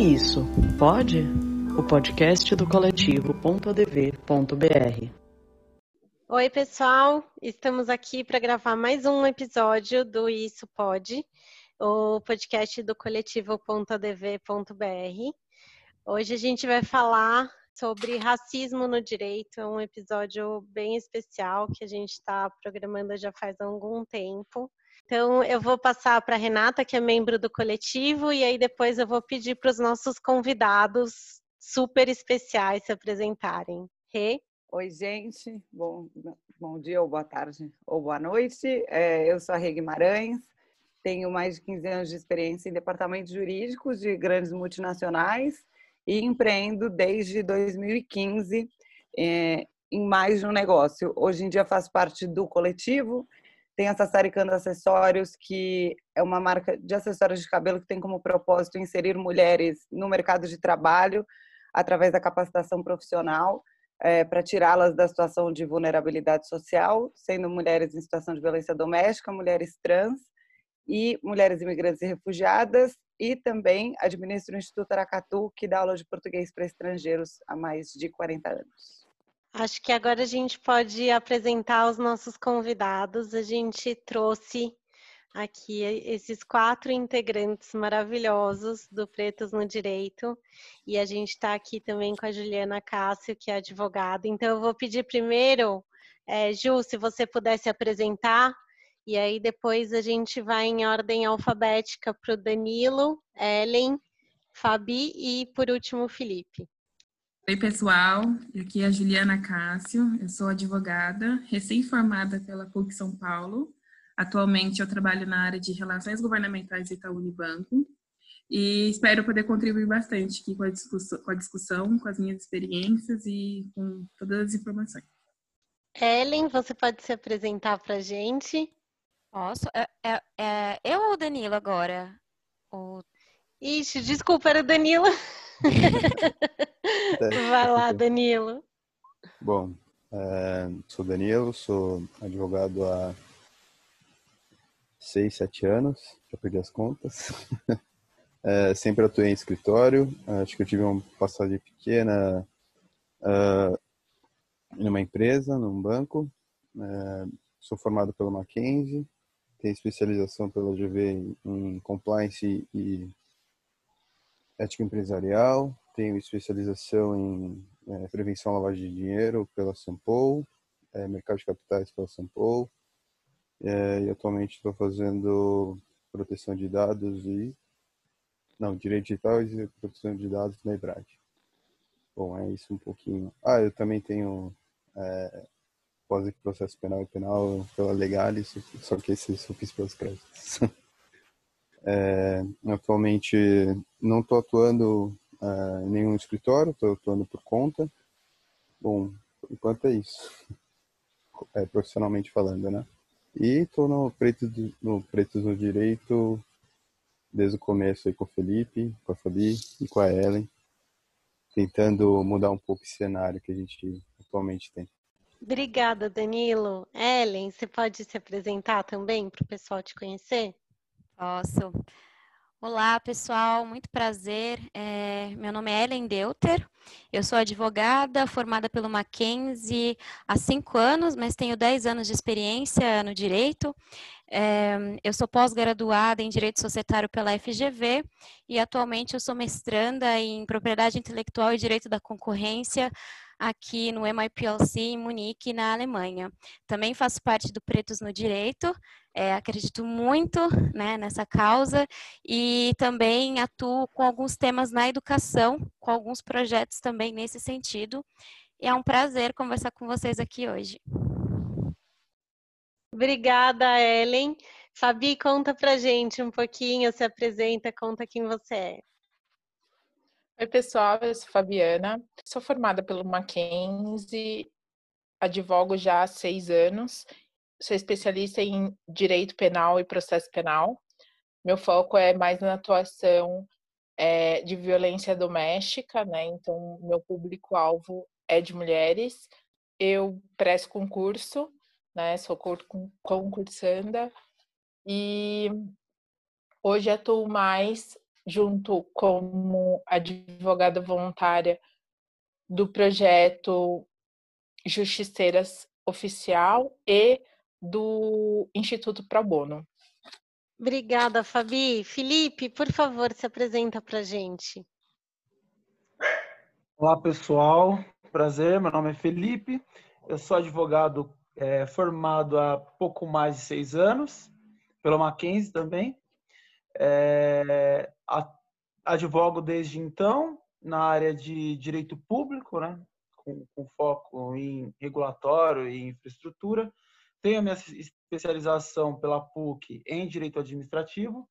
Isso, pode? O podcast do coletivo.adv.br. Oi, pessoal, estamos aqui para gravar mais um episódio do Isso Pode, o podcast do coletivo.adv.br. Hoje a gente vai falar sobre racismo no direito, é um episódio bem especial que a gente está programando já faz algum tempo. Então, eu vou passar para a Renata, que é membro do coletivo, e aí depois eu vou pedir para os nossos convidados super especiais se apresentarem. Rê? Oi, gente. Bom, bom dia, ou boa tarde, ou boa noite. É, eu sou a Rê Guimarães, tenho mais de 15 anos de experiência em departamentos jurídicos de grandes multinacionais e empreendo desde 2015 é, em mais de um negócio. Hoje em dia faço parte do coletivo tem a Sassaricando Acessórios, que é uma marca de acessórios de cabelo que tem como propósito inserir mulheres no mercado de trabalho através da capacitação profissional é, para tirá-las da situação de vulnerabilidade social, sendo mulheres em situação de violência doméstica, mulheres trans e mulheres imigrantes e refugiadas, e também administro o Instituto Aracatu, que dá aula de português para estrangeiros há mais de 40 anos. Acho que agora a gente pode apresentar os nossos convidados. A gente trouxe aqui esses quatro integrantes maravilhosos do Pretos no Direito. E a gente está aqui também com a Juliana Cássio, que é advogada. Então, eu vou pedir primeiro, é, Ju, se você pudesse apresentar, e aí depois a gente vai em ordem alfabética para o Danilo, Ellen, Fabi e, por último, Felipe. Oi, pessoal. Aqui é a Juliana Cássio. Eu sou advogada, recém-formada pela PUC São Paulo. Atualmente eu trabalho na área de Relações Governamentais do Itaú Unibanco e espero poder contribuir bastante aqui com a, discussão, com a discussão, com as minhas experiências e com todas as informações. Ellen, você pode se apresentar para a gente? Posso? É, é, é, eu ou o Danilo agora? O... Ixi, desculpa, era o Danilo. Vai lá, Danilo. Bom, é, sou Danilo, sou advogado há seis, sete anos, já perdi as contas. É, sempre atuei em escritório, acho que eu tive uma passagem pequena uh, numa empresa, num banco. Sou formado pelo Mackenzie, tenho especialização pela GV em compliance e ética empresarial, tenho especialização em é, prevenção à lavagem de dinheiro pela Sampol, é, mercado de capitais pela Sampol, é, e atualmente estou fazendo proteção de dados e não, direito digital e proteção de dados na EBRAD. Bom, é isso um pouquinho. Ah, eu também tenho é, pós processo penal e penal pela Legalis, só que esse eu fiz pelos créditos. É, atualmente não estou atuando é, em nenhum escritório, estou atuando por conta. Bom, enquanto é isso, é, profissionalmente falando, né? E estou no Pretos no Pretos no Direito desde o começo aí com o Felipe, com a Fabi e com a Ellen, tentando mudar um pouco esse cenário que a gente atualmente tem. Obrigada, Danilo. Ellen, você pode se apresentar também para o pessoal te conhecer? Posso. Olá, pessoal, muito prazer. É, meu nome é Ellen Deuter, eu sou advogada formada pelo Mackenzie há cinco anos, mas tenho dez anos de experiência no direito. É, eu sou pós-graduada em Direito Societário pela FGV e atualmente eu sou mestranda em Propriedade Intelectual e Direito da Concorrência aqui no MIPLC em Munique, na Alemanha. Também faço parte do Pretos no Direito, é, acredito muito né, nessa causa e também atuo com alguns temas na educação, com alguns projetos também nesse sentido. E é um prazer conversar com vocês aqui hoje. Obrigada, Ellen. Fabi, conta pra gente um pouquinho, se apresenta, conta quem você é. Oi, pessoal, eu sou Fabiana, sou formada pelo Mackenzie, advogo já há seis anos, sou especialista em direito penal e processo penal. Meu foco é mais na atuação é, de violência doméstica, né? Então, meu público-alvo é de mulheres. Eu presto concurso, né? Sou concursanda e hoje atuo mais junto como advogada voluntária do projeto Justiceiras Oficial e do Instituto Pro Bono. Obrigada, Fabi. Felipe, por favor, se apresenta para a gente. Olá, pessoal. Prazer, meu nome é Felipe. Eu sou advogado é, formado há pouco mais de seis anos, pela Mackenzie também. É, advogo desde então na área de direito público, né, com, com foco em regulatório e infraestrutura. Tenho a minha especialização pela PUC em direito administrativo,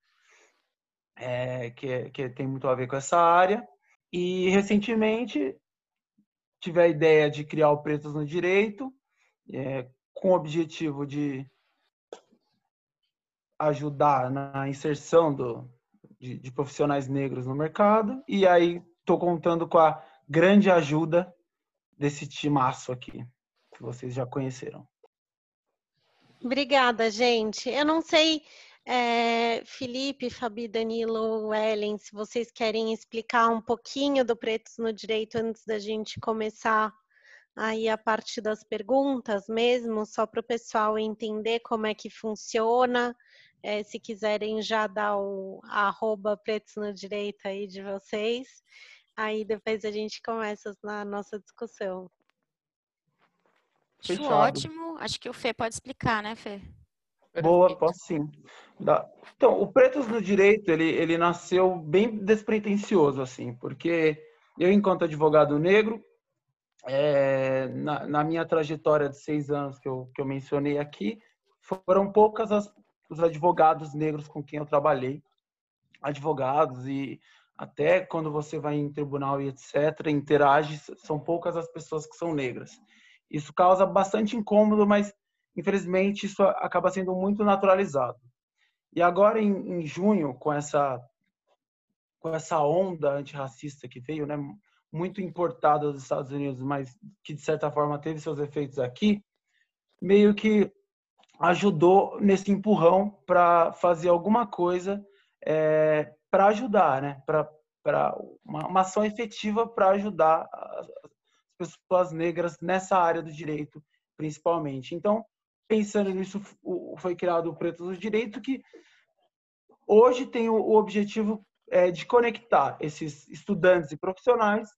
é, que, é, que tem muito a ver com essa área. E recentemente tive a ideia de criar o Pretos no Direito, é, com o objetivo de ajudar na inserção do, de, de profissionais negros no mercado. E aí estou contando com a grande ajuda desse timaço aqui, que vocês já conheceram. Obrigada, gente. Eu não sei, é, Felipe, Fabi, Danilo, Ellen, se vocês querem explicar um pouquinho do Pretos no Direito antes da gente começar aí a parte das perguntas mesmo, só para o pessoal entender como é que funciona. É, se quiserem já dar o arroba pretos no direito aí de vocês, aí depois a gente começa na nossa discussão. Acho ótimo. Acho que o Fê pode explicar, né, Fê? Boa, posso sim. Então, o Pretos no Direito, ele, ele nasceu bem despretensioso, assim, porque eu, enquanto advogado negro, é, na, na, minha trajetória de seis anos que eu, que eu mencionei aqui, foram poucas as, os advogados negros com quem eu trabalhei, advogados e até quando você vai em tribunal e etc, interage, são poucas as pessoas que são negras. Isso causa bastante incômodo, mas infelizmente isso acaba sendo muito naturalizado. E agora em, em junho, com essa com essa onda antirracista que veio, né, muito importada dos Estados Unidos, mas que de certa forma teve seus efeitos aqui, meio que ajudou nesse empurrão para fazer alguma coisa é, para ajudar, né? Para uma, uma ação efetiva para ajudar pessoas negras nessa área do direito, principalmente. Então, pensando nisso, foi criado o Preto do Direito, que hoje tem o objetivo é, de conectar esses estudantes e profissionais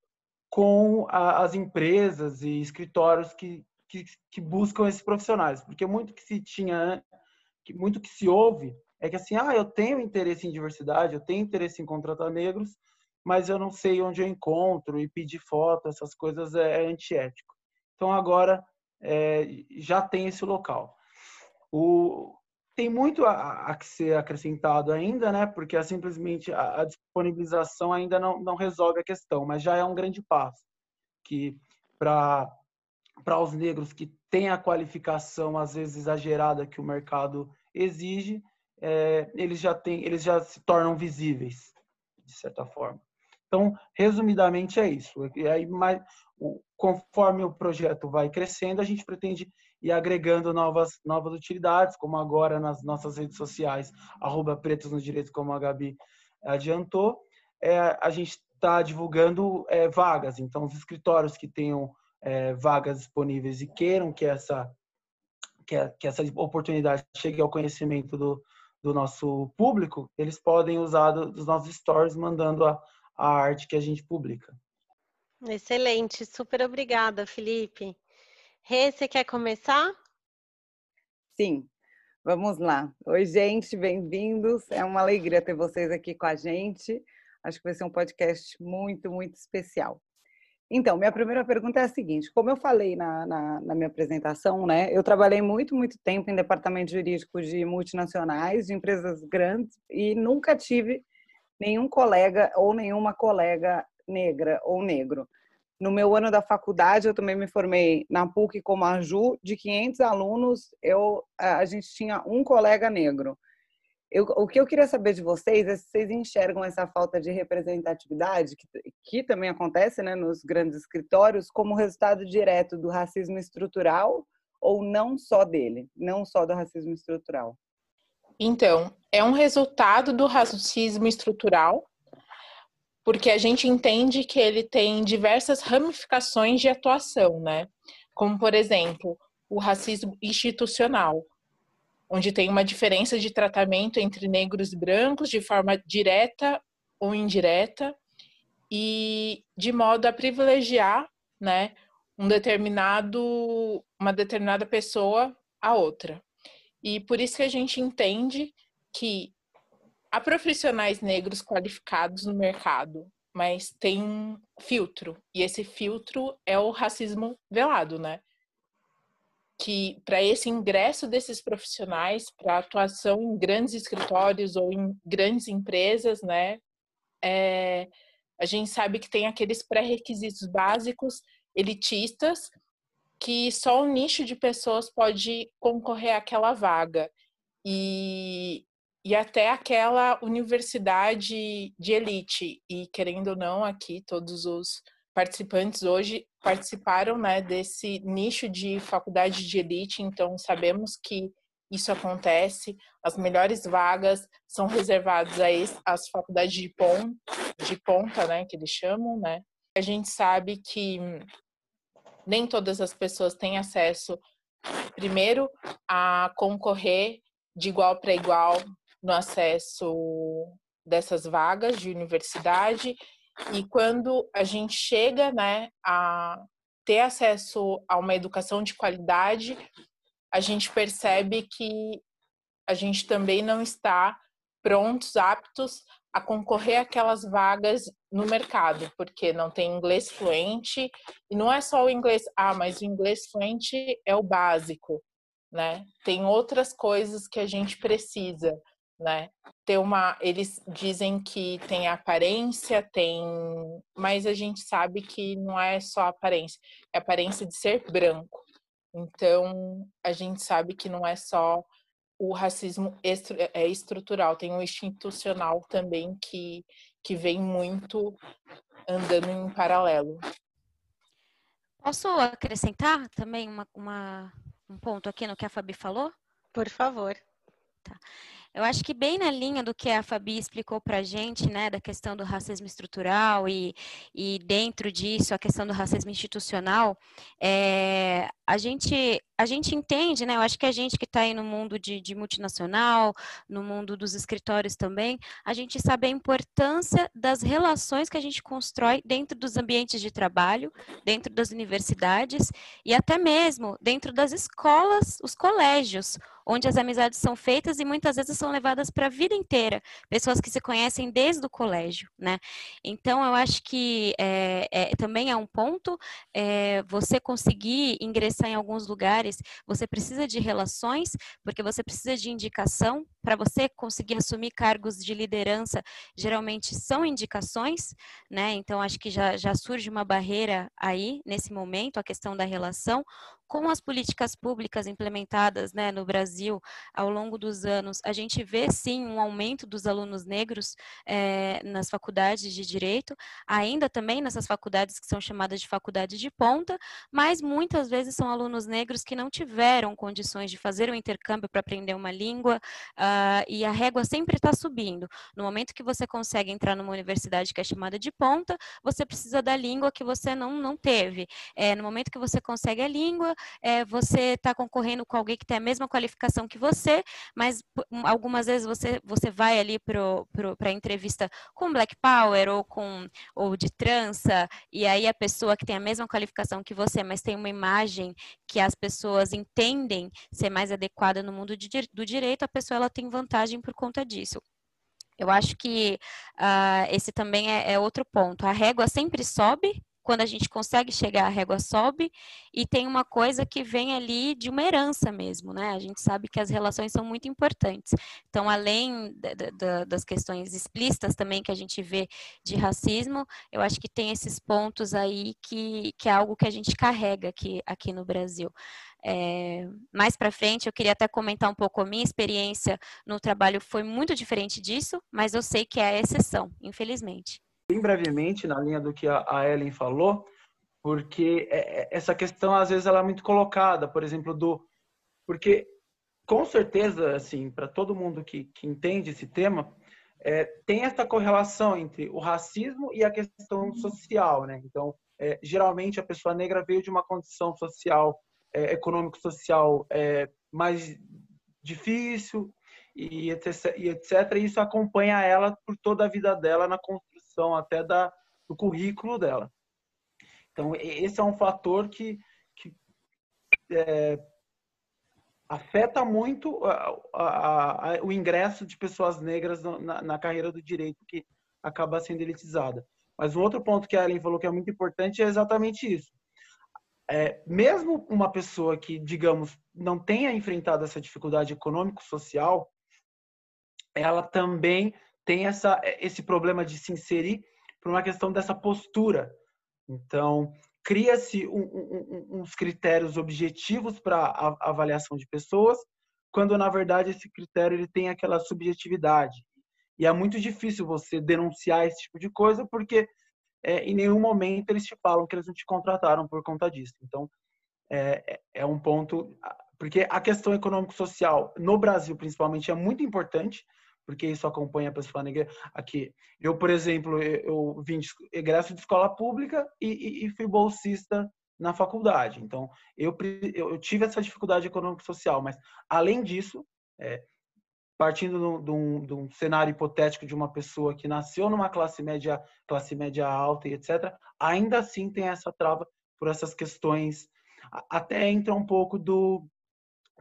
com as empresas e escritórios que, que, que, buscam esses profissionais, porque muito que se tinha, muito que se ouve é que assim, ah, eu tenho interesse em diversidade, eu tenho interesse em contratar negros, mas eu não sei onde eu encontro e pedir foto, essas coisas é, é antiético. Então agora é, já tem esse local. O, tem muito a, a, ser acrescentado ainda, né? Porque é simplesmente a, a, disponibilização ainda não, não resolve a questão, mas já é um grande passo que para para os negros que têm a qualificação às vezes exagerada que o mercado exige, é, eles já têm, eles já se tornam visíveis de certa forma. Então, resumidamente é isso. E aí, mais, conforme o projeto vai crescendo, a gente pretende ir agregando novas, novas utilidades, como agora nas nossas redes sociais, arroba pretos no direito, como a Gabi adiantou. É, a gente está divulgando é, vagas, então os escritórios que tenham é, vagas disponíveis e queiram que essa, que, que essa oportunidade chegue ao conhecimento do, do nosso público, eles podem usar dos nossos stories mandando a, a arte que a gente publica. Excelente, super obrigada, Felipe. Rê, você quer começar? Sim, vamos lá. Oi, gente, bem-vindos. É uma alegria ter vocês aqui com a gente. Acho que vai ser um podcast muito, muito especial. Então, minha primeira pergunta é a seguinte: como eu falei na, na, na, minha apresentação, né, eu trabalhei muito, muito tempo em departamento jurídico de multinacionais, de empresas grandes, e nunca tive nenhum colega ou nenhuma colega negra ou negro. No meu ano da faculdade, eu também me formei na PUC como a Ju, de 500 alunos, eu, a gente tinha um colega negro. Eu, o que eu queria saber de vocês é se vocês enxergam essa falta de representatividade, que, que também acontece né, nos grandes escritórios, como resultado direto do racismo estrutural ou não só dele, não só do racismo estrutural. Então, é um resultado do racismo estrutural, porque a gente entende que ele tem diversas ramificações de atuação, né? Como, por exemplo, o racismo institucional, onde tem uma diferença de tratamento entre negros e brancos de forma direta ou indireta, e de modo a privilegiar, né, um determinado, uma determinada pessoa a outra. E por isso que a gente entende que há profissionais negros qualificados no mercado, mas tem um filtro, e esse filtro é o racismo velado, né? Que para esse ingresso desses profissionais, para atuação em grandes escritórios ou em grandes empresas, né? É, a gente sabe que tem aqueles pré-requisitos básicos elitistas que só um nicho de pessoas pode concorrer àquela vaga. E e até aquela universidade de elite. E querendo ou não, aqui todos os participantes hoje participaram né, desse nicho de faculdade de elite, então sabemos que isso acontece. As melhores vagas são reservadas às faculdades de ponta, de ponta, né, que eles chamam, né? A gente sabe que nem todas as pessoas têm acesso, primeiro, a concorrer de igual para igual no acesso dessas vagas de universidade. E quando a gente chega né, a ter acesso a uma educação de qualidade, a gente percebe que a gente também não está prontos, aptos a concorrer aquelas vagas no mercado, porque não tem inglês fluente, e não é só o inglês, ah, mas o inglês fluente é o básico, né? Tem outras coisas que a gente precisa né? Ter uma, eles dizem que tem aparência, tem, mas a gente sabe que não é só aparência, é aparência de ser branco. Então, a gente sabe que não é só o racismo estru, é estrutural, tem o institucional também que, que vem muito andando em paralelo. Posso acrescentar também uma, uma, um ponto aqui no que a Fabi falou? Por favor. Tá. Eu acho que bem na linha do que a Fabi explicou para a gente, né, da questão do racismo estrutural e, e dentro disso a questão do racismo institucional, é, a gente a gente entende, né? Eu acho que a gente que está aí no mundo de, de, multinacional, no mundo dos escritórios também, a gente sabe a importância das relações que a gente constrói dentro dos ambientes de trabalho, dentro das universidades e até mesmo dentro das escolas, os colégios, onde as amizades são feitas e muitas vezes são levadas para a vida inteira, pessoas que se conhecem desde o colégio, né? Então, eu acho que é, é, também é um ponto é, você conseguir ingressar em alguns lugares, você precisa de relações, porque você precisa de indicação para você conseguir assumir cargos de liderança, geralmente são indicações, né? Então, acho que já, já surge uma barreira aí, nesse momento, a questão da relação com as políticas públicas implementadas né, no Brasil ao longo dos anos, a gente vê sim um aumento dos alunos negros é, nas faculdades de direito, ainda também nessas faculdades que são chamadas de faculdades de ponta, mas muitas vezes são alunos negros que não tiveram condições de fazer um intercâmbio para aprender uma língua uh, e a régua sempre está subindo. No momento que você consegue entrar numa universidade que é chamada de ponta, você precisa da língua que você não, não teve. É, no momento que você consegue a língua, é, você está concorrendo com alguém que tem a mesma qualificação que você, mas algumas vezes você, você vai ali para a entrevista com Black Power ou com ou de trança, e aí a pessoa que tem a mesma qualificação que você, mas tem uma imagem que as pessoas entendem ser mais adequada no mundo de, do direito, a pessoa ela tem vantagem por conta disso. Eu acho que uh, esse também é, é outro ponto. A régua sempre sobe, quando a gente consegue chegar, a régua sobe, e tem uma coisa que vem ali de uma herança mesmo, né? A gente sabe que as relações são muito importantes. Então, além das questões explícitas também que a gente vê de racismo, eu acho que tem esses pontos aí que, que é algo que a gente carrega aqui, aqui no Brasil. É, mais para frente, eu queria até comentar um pouco a minha experiência no trabalho foi muito diferente disso, mas eu sei que é a exceção, infelizmente bem brevemente na linha do que a Ellen falou, porque é, é, essa questão às vezes ela é muito colocada, por exemplo, do porque com certeza assim para todo mundo que, que entende esse tema é, tem essa correlação entre o racismo e a questão social, né? Então, é, geralmente a pessoa negra veio de uma condição social, é, econômico-social é, mais difícil e etc, e etc. E isso acompanha ela por toda a vida dela na construção até da, do currículo dela. Então, esse é um fator que, que é, afeta muito a, a, a, o ingresso de pessoas negras na, na, carreira do direito, que acaba sendo elitizada. Mas um outro ponto que a Ellen falou que é muito importante é exatamente isso. É, mesmo uma pessoa que, digamos, não tenha enfrentado essa dificuldade econômico-social, ela também tem essa, esse problema de se inserir por uma questão dessa postura. Então, cria-se um, um, uns critérios objetivos para avaliação de pessoas, quando na verdade esse critério ele tem aquela subjetividade. E é muito difícil você denunciar esse tipo de coisa, porque é, em nenhum momento eles te falam que eles não te contrataram por conta disso. Então, é, é, é um ponto. Porque a questão econômico-social, no Brasil principalmente, é muito importante, porque isso acompanha a pessoa negra aqui. Eu, por exemplo, eu vim de egresso de escola pública e, e, e fui bolsista na faculdade. Então, eu, eu tive essa dificuldade econômico-social, mas, além disso, é, partindo de um, de um, cenário hipotético de uma pessoa que nasceu numa classe média, classe média alta e etc., ainda assim tem essa trava por essas questões. Até entra um pouco do,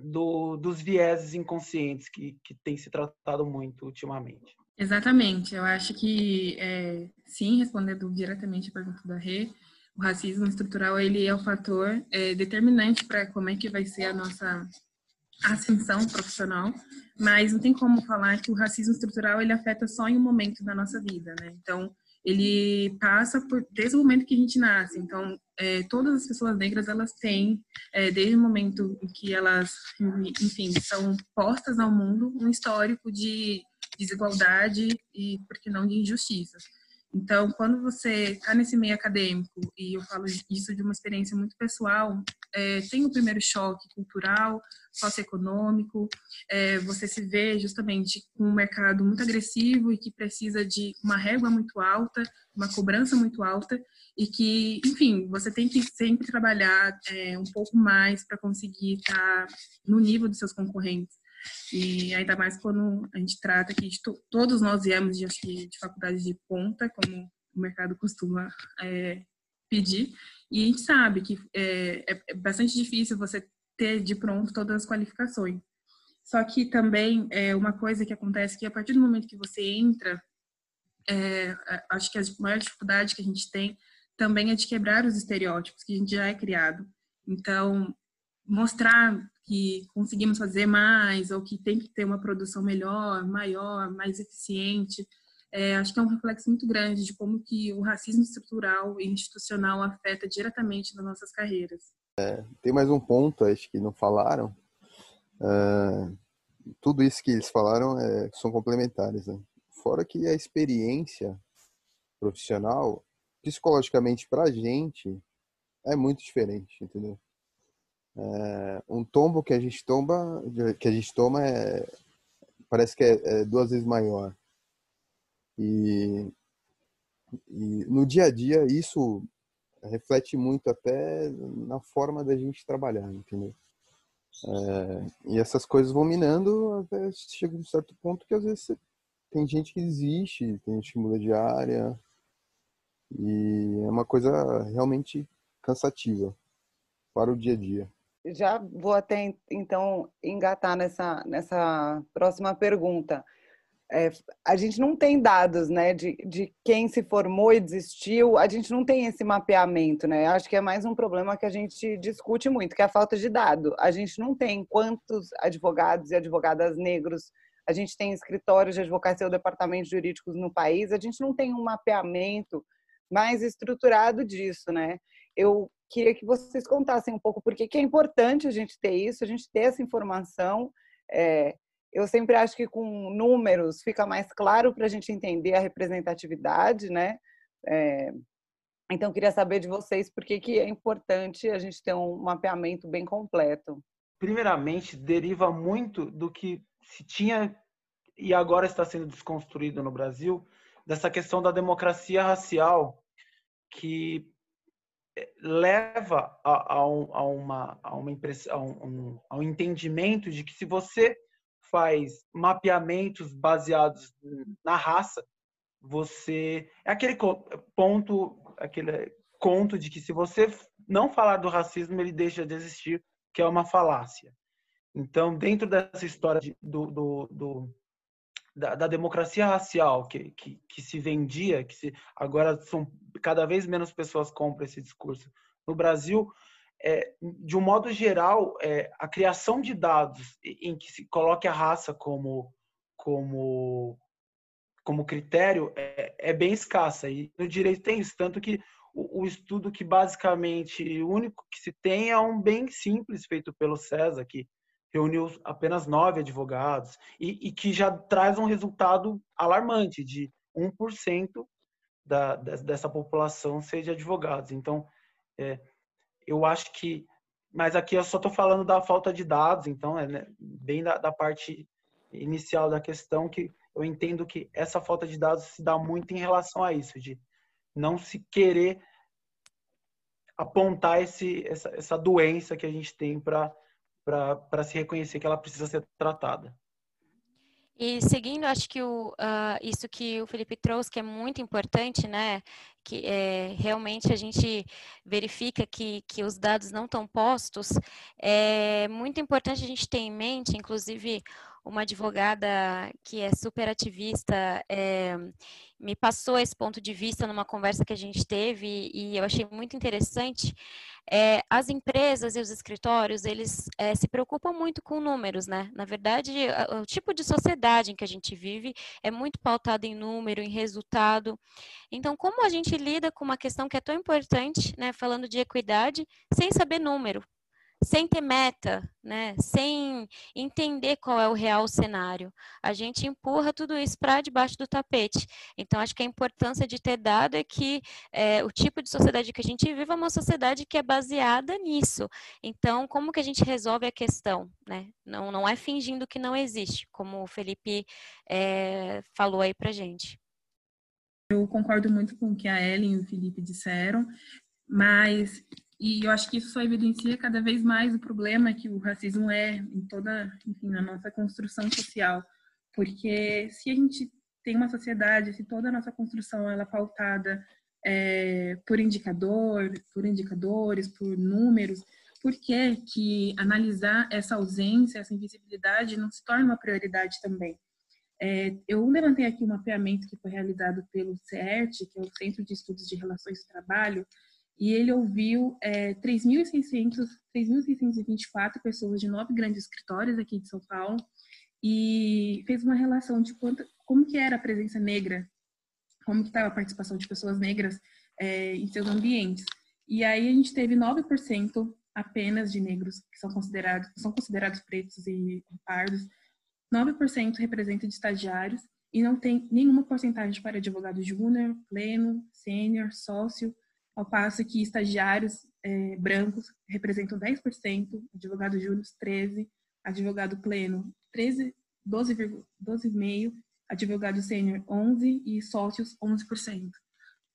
do, dos vieses inconscientes que, que tem se tratado muito ultimamente. Exatamente. Eu acho que, é, sim, respondendo diretamente a pergunta da Rê, o racismo estrutural ele é o fator é, determinante para como é que vai ser a nossa ascensão profissional, mas não tem como falar que o racismo estrutural ele afeta só em um momento da nossa vida, né? Então, ele passa por desde o momento que a gente nasce. Então, é, todas as pessoas negras elas têm é, desde o momento em que elas, enfim, são postas ao mundo um histórico de desigualdade e, por que não, de injustiças. Então, quando você está nesse meio acadêmico, e eu falo isso de uma experiência muito pessoal, é, tem o primeiro choque cultural, socioeconômico, é, você se vê justamente com um mercado muito agressivo e que precisa de uma régua muito alta, uma cobrança muito alta, e que, enfim, você tem que sempre trabalhar é, um pouco mais para conseguir estar tá no nível dos seus concorrentes. E ainda mais quando a gente trata que todos nós viemos de, de faculdades de ponta, como o mercado costuma é, pedir, e a gente sabe que é, é, é bastante difícil você ter de pronto todas as qualificações. Só que também é uma coisa que acontece que a partir do momento que você entra, é, acho que a maior dificuldade que a gente tem também é de quebrar os estereótipos que a gente já é criado. Então, mostrar que conseguimos fazer mais ou que tem que ter uma produção melhor, maior, mais eficiente. É, acho que é um reflexo muito grande de como que o racismo estrutural e institucional afeta diretamente nas nossas carreiras. É, tem mais um ponto, acho que não falaram. Uh, tudo isso que eles falaram é, são complementares. Né? Fora que a experiência profissional, psicologicamente para a gente, é muito diferente, entendeu? É, um tombo que a gente toma, que a gente toma é, parece que é, é duas vezes maior. E, e, no dia a dia isso reflete muito até na forma da gente trabalhar, entendeu? É, e essas coisas vão minando até chega um certo ponto que às vezes tem gente que desiste, tem gente que muda de área e é uma coisa realmente cansativa para o dia a dia já vou até então engatar nessa, nessa próxima pergunta. É, a gente não tem dados né, de, de quem se formou e desistiu, a gente não tem esse mapeamento, né? Acho que é mais um problema que a gente discute muito, que é a falta de dado. A gente não tem quantos advogados e advogadas negros, a gente tem escritórios de advocacia ou departamentos jurídicos no país, a gente não tem um mapeamento mais estruturado disso, né? Eu queria que vocês contassem um pouco por que é importante a gente ter isso, a gente ter essa informação. É, eu sempre acho que com números fica mais claro para a gente entender a representatividade, né? É, então, queria saber de vocês por que, que é importante a gente ter um mapeamento bem completo. Primeiramente, deriva muito do que se tinha e agora está sendo desconstruído no Brasil, dessa questão da democracia racial, que eh, leva a, a, a uma, a uma impressão, a um, a um entendimento de que se você faz mapeamentos baseados na raça, você é aquele ponto, aquele conto de que se você não falar do racismo, ele deixa de existir, que é uma falácia. Então, dentro dessa história de, do, do, do da, da, democracia racial que, que, que, se vendia, que se, agora são cada vez menos pessoas compram esse discurso no Brasil, é, de um modo geral, é, a criação de dados em que se coloque a raça como como como critério é, é bem escassa e no direito tem isso tanto que o, o, estudo que basicamente o único que se tem é um bem simples feito pelo César que reuniu apenas nove advogados e, e que já traz um resultado alarmante de 1% da, dessa população ser de advogados. Então, é, eu acho que. Mas aqui eu só estou falando da falta de dados, então, é né, bem da, da parte inicial da questão, que eu entendo que essa falta de dados se dá muito em relação a isso, de não se querer apontar esse, essa, essa doença que a gente tem para para se reconhecer que ela precisa ser tratada. E seguindo, acho que o, uh, isso que o Felipe trouxe, que é muito importante, né? Que é, realmente a gente verifica que, que os dados não estão postos, é muito importante a gente ter em mente, inclusive uma advogada que é super ativista é, me passou esse ponto de vista numa conversa que a gente teve e eu achei muito interessante. É, as empresas e os escritórios, eles é, se preocupam muito com números, né? Na verdade, o tipo de sociedade em que a gente vive é muito pautado em número, em resultado. Então, como a gente lida com uma questão que é tão importante, né? Falando de equidade, sem saber número, sem ter meta, né? sem entender qual é o real cenário. A gente empurra tudo isso para debaixo do tapete. Então, acho que a importância de ter dado é que é, o tipo de sociedade que a gente vive é uma sociedade que é baseada nisso. Então, como que a gente resolve a questão? Né? Não, não é fingindo que não existe, como o Felipe é, falou aí para gente. Eu concordo muito com o que a Ellen e o Felipe disseram, mas e eu acho que isso só evidencia cada vez mais o problema que o racismo é em toda, enfim, na nossa construção social. Porque se a gente tem uma sociedade, se toda a nossa construção ela é pautada é, por indicador, por indicadores, por números, por que que analisar essa ausência, essa invisibilidade não se torna uma prioridade também? É, eu levantei aqui um mapeamento que foi realizado pelo CERT, que é o Centro de Estudos de Relações de Trabalho, e ele ouviu é, 3.624 pessoas de nove grandes escritórios aqui de São Paulo e fez uma relação de quanto, como que era a presença negra, como que estava a participação de pessoas negras é, em seus ambientes. E aí a gente teve 9% apenas de negros que são considerados, são considerados pretos e pardos, 9% representa de estagiários e não tem nenhuma porcentagem para advogado júnior, pleno, sênior, sócio, ao passo que estagiários é, brancos representam 10%, advogado júnior 13%, advogado pleno 13, 12,5%, 12 advogado sênior 11% e sócios 11%.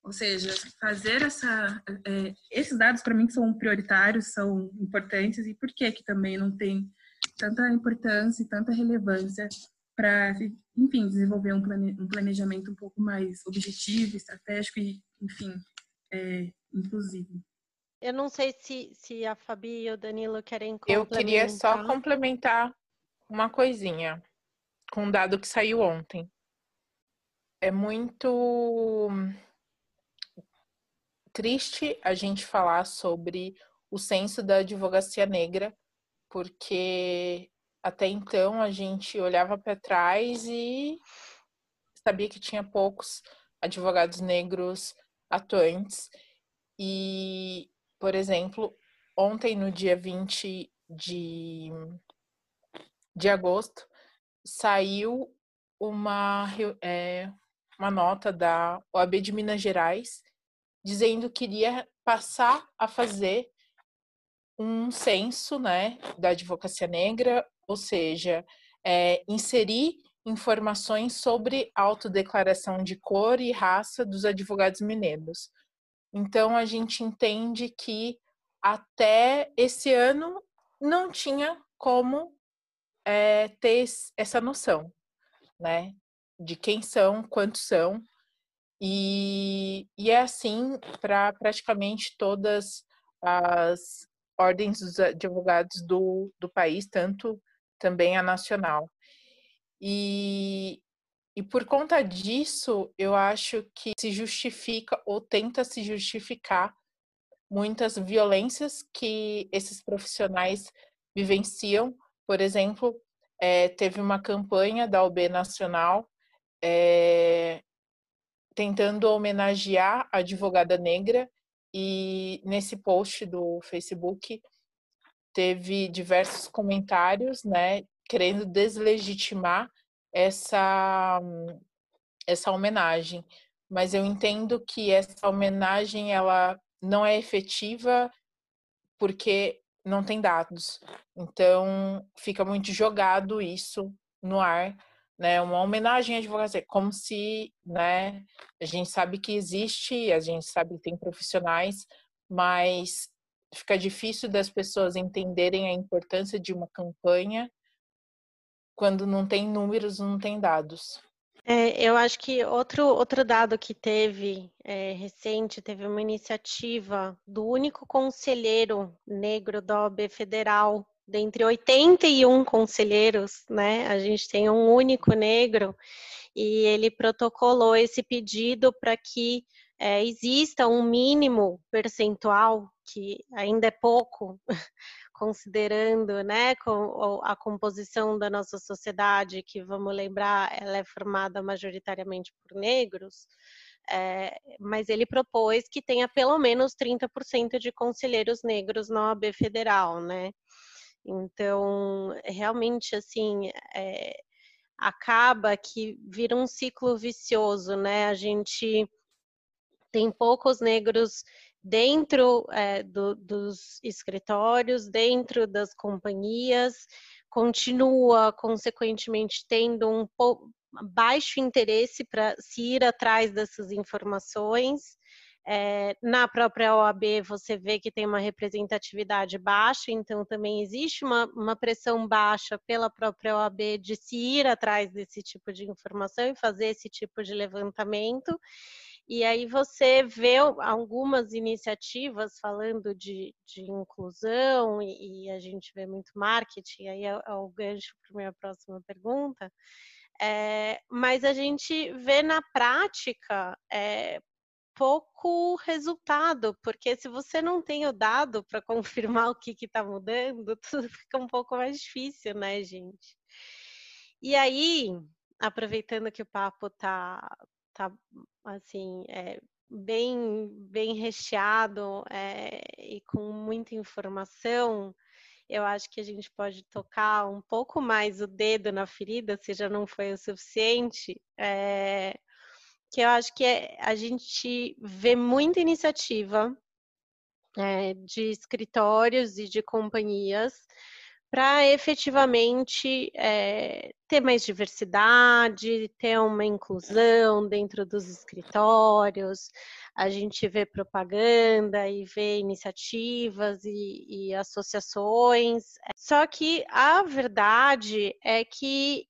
Ou seja, fazer essa, é, esses dados para mim são prioritários, são importantes e por que que também não tem tanta importância e tanta relevância para, enfim, desenvolver um, plane, um planejamento um pouco mais objetivo, estratégico e, enfim, é, inclusive. Eu não sei se, se a Fabi e o Danilo querem complementar. Eu queria só complementar uma coisinha com um dado que saiu ontem. É muito triste a gente falar sobre o censo da advocacia negra, porque até então a gente olhava para trás e sabia que tinha poucos advogados negros atuantes. E, por exemplo, ontem, no dia 20 de, de agosto, saiu uma, é, uma nota da OAB de Minas Gerais dizendo que iria passar a fazer um censo né, da advocacia negra, ou seja, é, inserir informações sobre autodeclaração de cor e raça dos advogados mineiros. Então, a gente entende que até esse ano não tinha como é, ter essa noção, né? De quem são, quantos são. E, e é assim para praticamente todas as ordens dos advogados do, do país, tanto também a nacional. E, e por conta disso, eu acho que se justifica ou tenta se justificar muitas violências que esses profissionais vivenciam. Por exemplo, é, teve uma campanha da OB Nacional é, tentando homenagear a advogada negra e nesse post do Facebook teve diversos comentários, né, querendo deslegitimar essa essa homenagem. Mas eu entendo que essa homenagem ela não é efetiva porque não tem dados. Então fica muito jogado isso no ar, né? Uma homenagem à advocacia, como se, né? A gente sabe que existe, a gente sabe que tem profissionais, mas fica difícil das pessoas entenderem a importância de uma campanha quando não tem números, não tem dados. É, eu acho que outro, outro dado que teve é, recente, teve uma iniciativa do único conselheiro negro da OAB Federal, dentre 81 conselheiros, né? A gente tem um único negro e ele protocolou esse pedido para que é, exista um mínimo percentual, que ainda é pouco, considerando né, com a composição da nossa sociedade, que vamos lembrar, ela é formada majoritariamente por negros, é, mas ele propôs que tenha pelo menos 30% de conselheiros negros na OAB federal, né? Então, realmente, assim, é, acaba que vira um ciclo vicioso, né? A gente tem poucos negros dentro é, do, dos escritórios, dentro das companhias, continua, consequentemente, tendo um baixo interesse para se ir atrás dessas informações. É, na própria OAB você vê que tem uma representatividade baixa, então também existe uma, uma, pressão baixa pela própria OAB de se ir atrás desse tipo de informação e fazer esse tipo de levantamento. E aí você vê algumas iniciativas falando de, de inclusão, e, e, a gente vê muito marketing, aí é, é o gancho para a minha próxima pergunta. É, mas a gente vê na prática é, pouco resultado, porque se você não tem o dado para confirmar o que está mudando, tudo fica um pouco mais difícil, né, gente? E aí, aproveitando que o papo está tá assim, é, bem, bem recheado é, e com muita informação, eu acho que a gente pode tocar um pouco mais o dedo na ferida, se já não foi o suficiente, é, que eu acho que é, a gente vê muita iniciativa é, de escritórios e de companhias para efetivamente é, ter mais diversidade, ter uma inclusão dentro dos escritórios. A gente vê propaganda e vê iniciativas e, e associações. Só que a verdade é que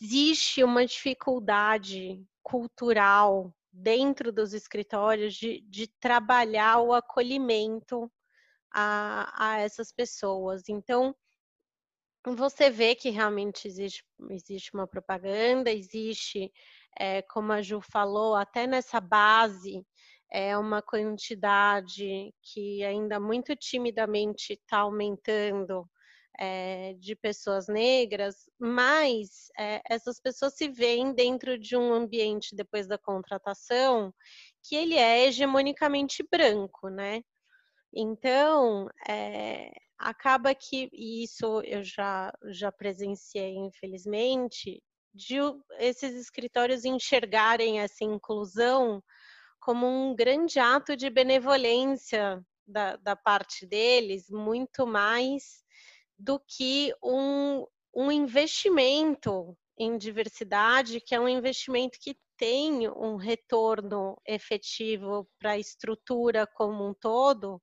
existe uma dificuldade cultural dentro dos escritórios de, de trabalhar o acolhimento a, a essas pessoas. Então, você vê que realmente existe, existe uma propaganda, existe, é, como a Ju falou, até nessa base, é uma quantidade que ainda muito timidamente está aumentando é, de pessoas negras, mas é, essas pessoas se veem dentro de um ambiente depois da contratação que ele é hegemonicamente branco, né? Então, é, acaba que isso eu já, já presenciei, infelizmente, de esses escritórios enxergarem essa inclusão como um grande ato de benevolência da, da parte deles, muito mais do que um, um investimento em diversidade, que é um investimento que tem um retorno efetivo para a estrutura como um todo,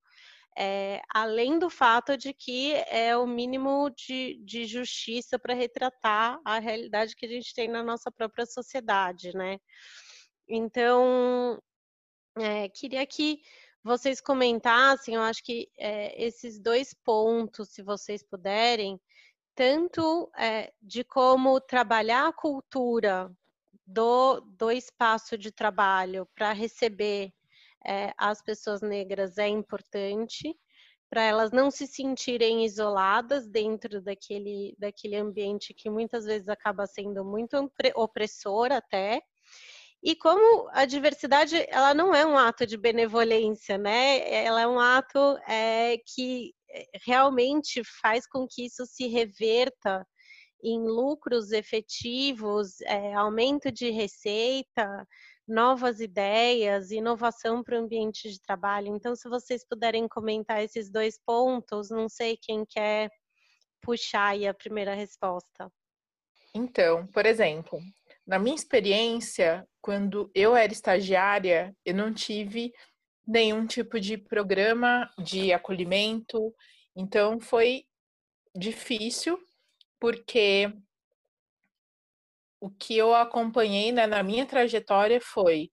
é, além do fato de que é o mínimo de, de justiça para retratar a realidade que a gente tem na nossa própria sociedade, né? Então, é, queria que vocês comentassem, eu acho que é, esses dois pontos, se vocês puderem, tanto é, de como trabalhar a cultura do, do espaço de trabalho para receber é, as pessoas negras é importante para elas não se sentirem isoladas dentro daquele, daquele ambiente que muitas vezes acaba sendo muito opressor até. E como a diversidade, ela não é um ato de benevolência, né? Ela é um ato é, que é, realmente faz com que isso se reverta em lucros efetivos, é, aumento de receita, novas ideias, inovação para o ambiente de trabalho. Então, se vocês puderem comentar esses dois pontos, não sei quem quer puxar aí a primeira resposta. Então, por exemplo, na minha experiência, quando eu era estagiária, eu não tive nenhum tipo de programa de acolhimento, então foi difícil, porque o que eu acompanhei né, na minha trajetória foi: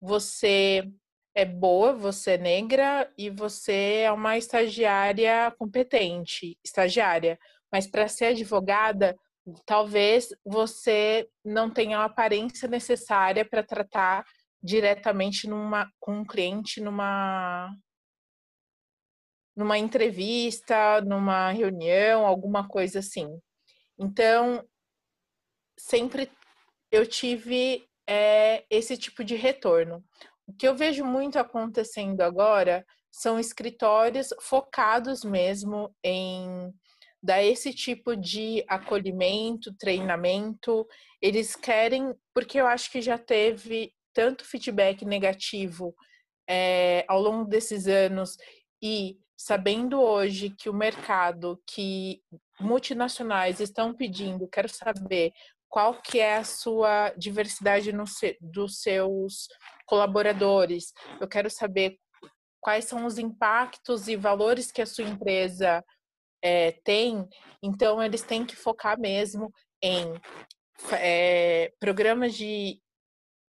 você é boa, você é negra e você é uma estagiária competente, estagiária, mas para ser advogada, talvez você não tenha a aparência necessária para tratar diretamente numa, com um cliente numa numa entrevista, numa reunião, alguma coisa assim. Então, sempre eu tive é, esse tipo de retorno. O que eu vejo muito acontecendo agora são escritórios focados mesmo em dar esse tipo de acolhimento, treinamento. Eles querem, porque eu acho que já teve tanto feedback negativo é, ao longo desses anos e sabendo hoje que o mercado, que multinacionais estão pedindo, quero saber qual que é a sua diversidade no, dos seus colaboradores. Eu quero saber quais são os impactos e valores que a sua empresa é, tem. Então, eles têm que focar mesmo em é, programas de,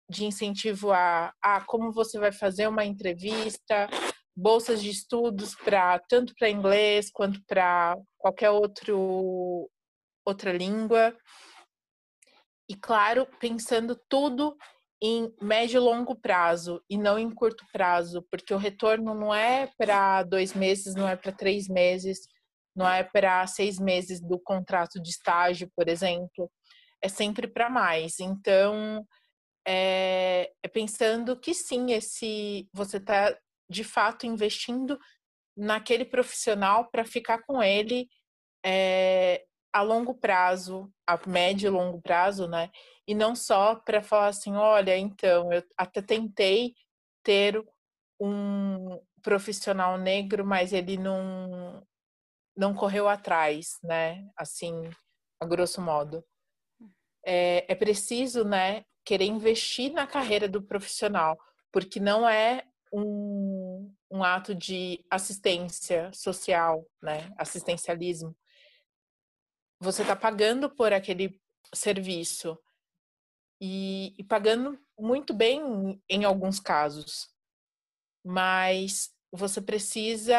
de incentivo a, a como você vai fazer uma entrevista, bolsas de estudos para tanto para inglês quanto para qualquer outro outra língua. E claro, pensando tudo em médio e longo prazo e não em curto prazo, porque o retorno não é para dois meses, não é para três meses, não é para seis meses do contrato de estágio, por exemplo, é sempre para mais. Então, é, é, pensando que sim, esse você está de fato investindo naquele profissional para ficar com ele é, a longo prazo, a médio e longo prazo, né? E não só para falar assim, olha, então, eu até tentei ter um profissional negro, mas ele não não correu atrás, né? Assim, a grosso modo. É, é preciso, né, querer investir na carreira do profissional, porque não é um, um ato de assistência social, né? Assistencialismo você está pagando por aquele serviço e, e, pagando muito bem em alguns casos, mas você precisa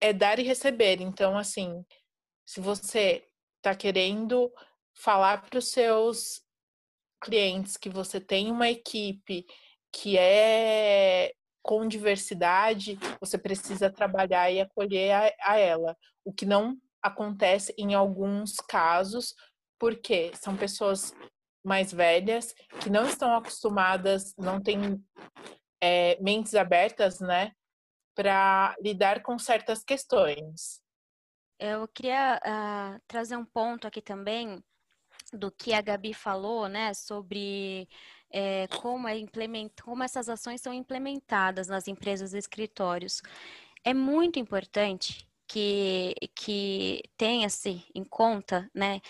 é dar e receber. Então, assim, se você está querendo falar para os seus clientes que você tem uma equipe que é com diversidade, você precisa trabalhar e acolher a, a ela, o que não acontece em alguns casos, porque são pessoas mais velhas que não estão acostumadas, não têm é, mentes abertas, né, para lidar com certas questões. Eu queria uh, trazer um ponto aqui também do que a Gabi falou, né, sobre é, como, é como essas ações são implementadas nas empresas e escritórios. É muito importante que, que tenha-se em conta, né,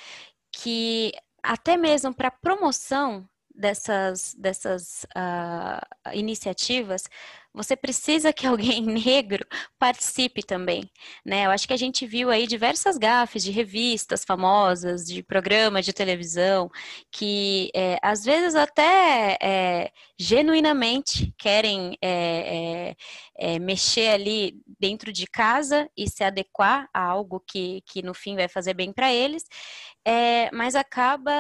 que até mesmo para promoção dessas, dessas uh, iniciativas, você precisa que alguém negro participe também, né? Eu acho que a gente viu aí diversas gafes de revistas famosas, de programas de televisão, que é, às vezes até é, genuinamente querem é, é, é mexer ali dentro de casa e se adequar a algo que, que no fim vai fazer bem para eles, é, mas acaba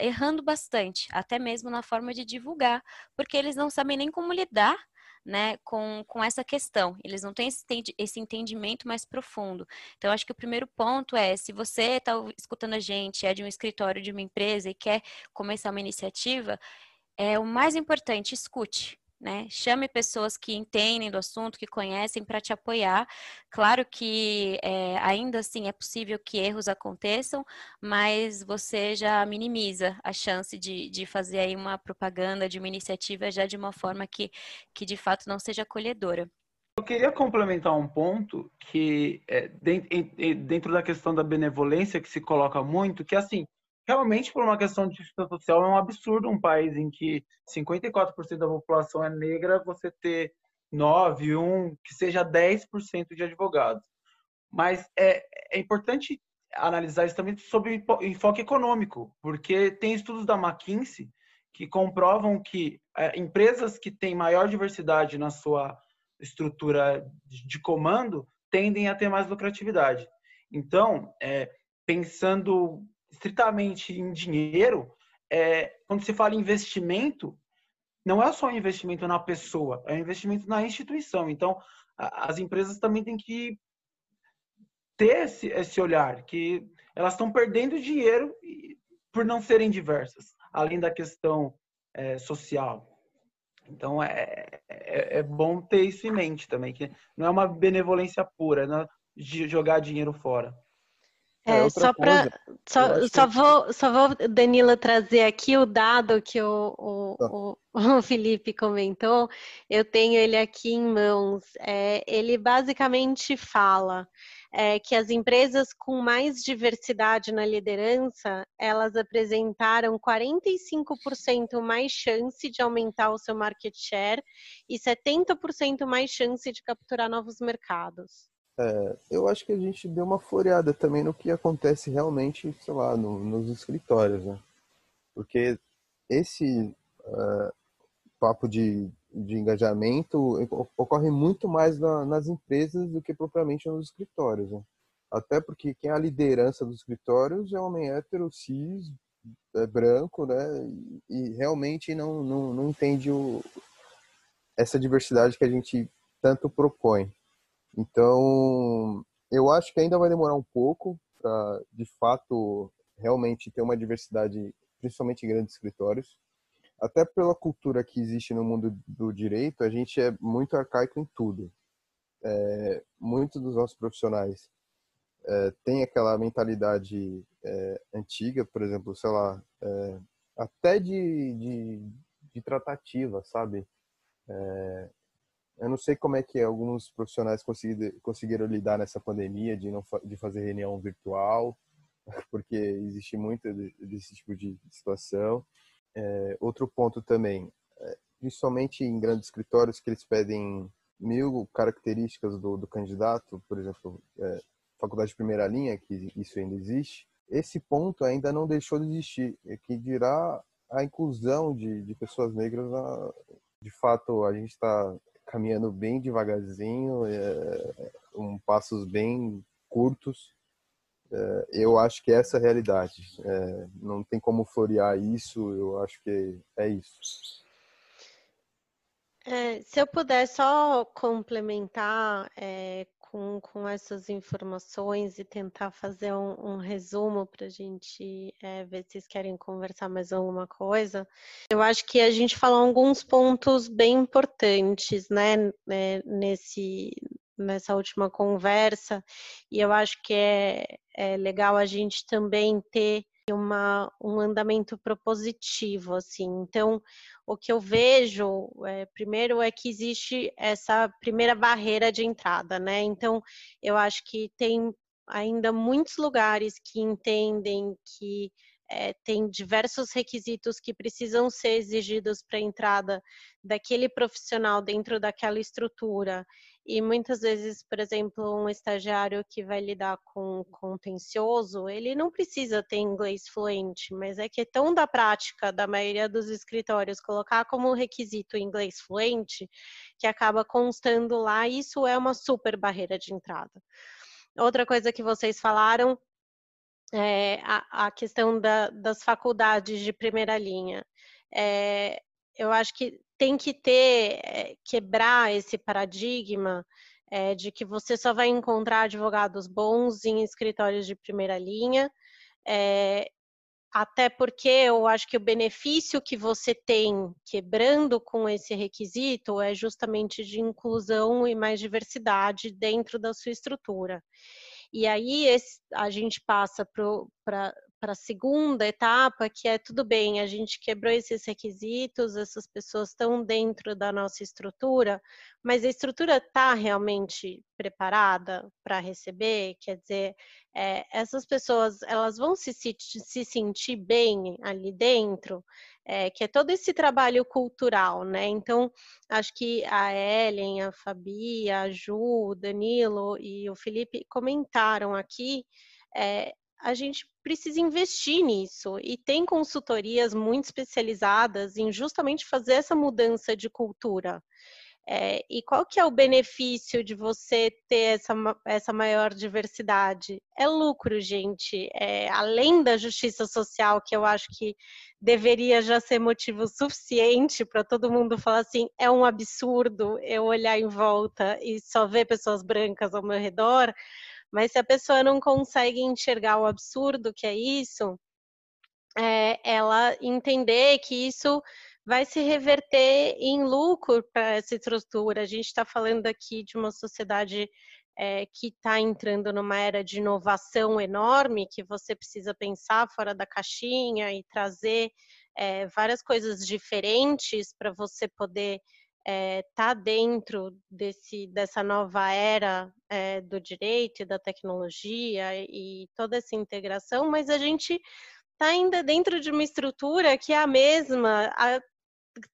errando bastante, até mesmo na forma de divulgar, porque eles não sabem nem como lidar né, com, com essa questão. Eles não têm esse, entendimento mais profundo. Então, acho que o primeiro ponto é: se você está escutando a gente, é de um escritório de uma empresa e quer começar uma iniciativa, é o mais importante, escute né? Chame pessoas que entendem do assunto, que conhecem para te apoiar. Claro que é, ainda assim é possível que erros aconteçam, mas você já minimiza a chance de, de fazer aí uma propaganda de uma iniciativa já de uma forma que, que de fato não seja acolhedora. Eu queria complementar um ponto que é, dentro da questão da benevolência que se coloca muito, que assim, realmente, por uma questão de justiça social, é um absurdo um país em que 54% da população é negra, você ter 9, 1, que seja 10% de advogados. Mas é, é importante analisar isso também sobre enfoque econômico, porque tem estudos da McKinsey que comprovam que é, empresas que têm maior diversidade na sua estrutura de comando tendem a ter mais lucratividade. Então, é, pensando estritamente em dinheiro, é, quando se fala em investimento, não é só um investimento na pessoa, é um investimento na instituição. Então, a, as empresas também têm que ter esse, esse olhar, que elas estão perdendo dinheiro por não serem diversas, além da questão é, social. Então, é, é, é, bom ter isso em mente também, que não é uma benevolência pura, né, de jogar dinheiro fora. É, é só para só, só que... vou só vou Danila trazer aqui o dado que o, o, tá. o, o Felipe comentou. Eu tenho ele aqui em mãos. É, ele basicamente fala é, que as empresas com mais diversidade na liderança elas apresentaram 45% mais chance de aumentar o seu market share e 70% mais chance de capturar novos mercados. É, eu acho que a gente deu uma floreada também no que acontece realmente, sei lá, no, nos escritórios, né? Porque esse uh, papo de, de engajamento ocorre muito mais na, nas empresas do que propriamente nos escritórios, né? Até porque quem é a liderança dos escritórios é homem hétero, cis, é branco, né? E, realmente não, não, não entende o, essa diversidade que a gente tanto propõe. Então, eu acho que ainda vai demorar um pouco para, de fato, realmente ter uma diversidade, principalmente em grandes escritórios. Até pela cultura que existe no mundo do direito, a gente é muito arcaico em tudo. É, muitos dos nossos profissionais é, têm aquela mentalidade é, antiga, por exemplo, sei lá, é, até de, de, de tratativa, sabe? É, eu não sei como é que alguns profissionais conseguiram lidar nessa pandemia de não de fazer reunião virtual, porque existe muito desse tipo de situação. É, outro ponto também, é, principalmente em grandes escritórios que eles pedem mil características do, do candidato, por exemplo, é, faculdade de primeira linha, que isso ainda existe, esse ponto ainda não deixou de existir, é que dirá a inclusão de, de pessoas negras na, de fato a gente está caminhando bem devagarzinho, é, um passos bem curtos. É, eu acho que essa é a realidade. É, não tem como florear isso. Eu acho que é isso. É, se eu puder só complementar é, com, com essas informações e tentar fazer um, um resumo para a gente é, ver se vocês querem conversar mais alguma coisa. Eu acho que a gente falou alguns pontos bem importantes, né, né nesse, nessa última conversa, e eu acho que é, é legal a gente também ter uma, um andamento propositivo, assim. Então, o que eu vejo, é, primeiro, é que existe essa primeira barreira de entrada, né? Então, eu acho que tem ainda muitos lugares que entendem que é, tem diversos requisitos que precisam ser exigidos para a entrada daquele profissional dentro daquela estrutura. E muitas vezes, por exemplo, um estagiário que vai lidar com contencioso, ele não precisa ter inglês fluente, mas é que é tão da prática da maioria dos escritórios colocar como requisito inglês fluente que acaba constando lá, isso é uma super barreira de entrada. Outra coisa que vocês falaram é a, a questão da, das faculdades de primeira linha. É, eu acho que tem que ter, é, quebrar esse paradigma é, de que você só vai encontrar advogados bons em escritórios de primeira linha, é, até porque eu acho que o benefício que você tem quebrando com esse requisito é justamente de inclusão e mais diversidade dentro da sua estrutura. E aí esse, a gente passa para para a segunda etapa, que é tudo bem, a gente quebrou esses requisitos, essas pessoas estão dentro da nossa estrutura, mas a estrutura está realmente preparada para receber? Quer dizer, é, essas pessoas elas vão se, se, se sentir bem ali dentro? É, que é todo esse trabalho cultural, né? Então, acho que a Ellen, a Fabi, a Ju, o Danilo e o Felipe comentaram aqui é, a gente precisa investir nisso e tem consultorias muito especializadas em justamente fazer essa mudança de cultura. É, e qual que é o benefício de você ter essa, essa maior diversidade? É lucro, gente. É, além da justiça social, que eu acho que deveria já ser motivo suficiente para todo mundo falar assim, é um absurdo eu olhar em volta e só ver pessoas brancas ao meu redor, mas se a pessoa não consegue enxergar o absurdo que é isso, é, ela entender que isso vai se reverter em lucro para essa estrutura. A gente está falando aqui de uma sociedade é, que está entrando numa era de inovação enorme, que você precisa pensar fora da caixinha e trazer é, várias coisas diferentes para você poder está é, tá dentro desse, dessa nova era é, do direito e da tecnologia e toda essa integração, mas a gente está ainda dentro de uma estrutura que é a mesma há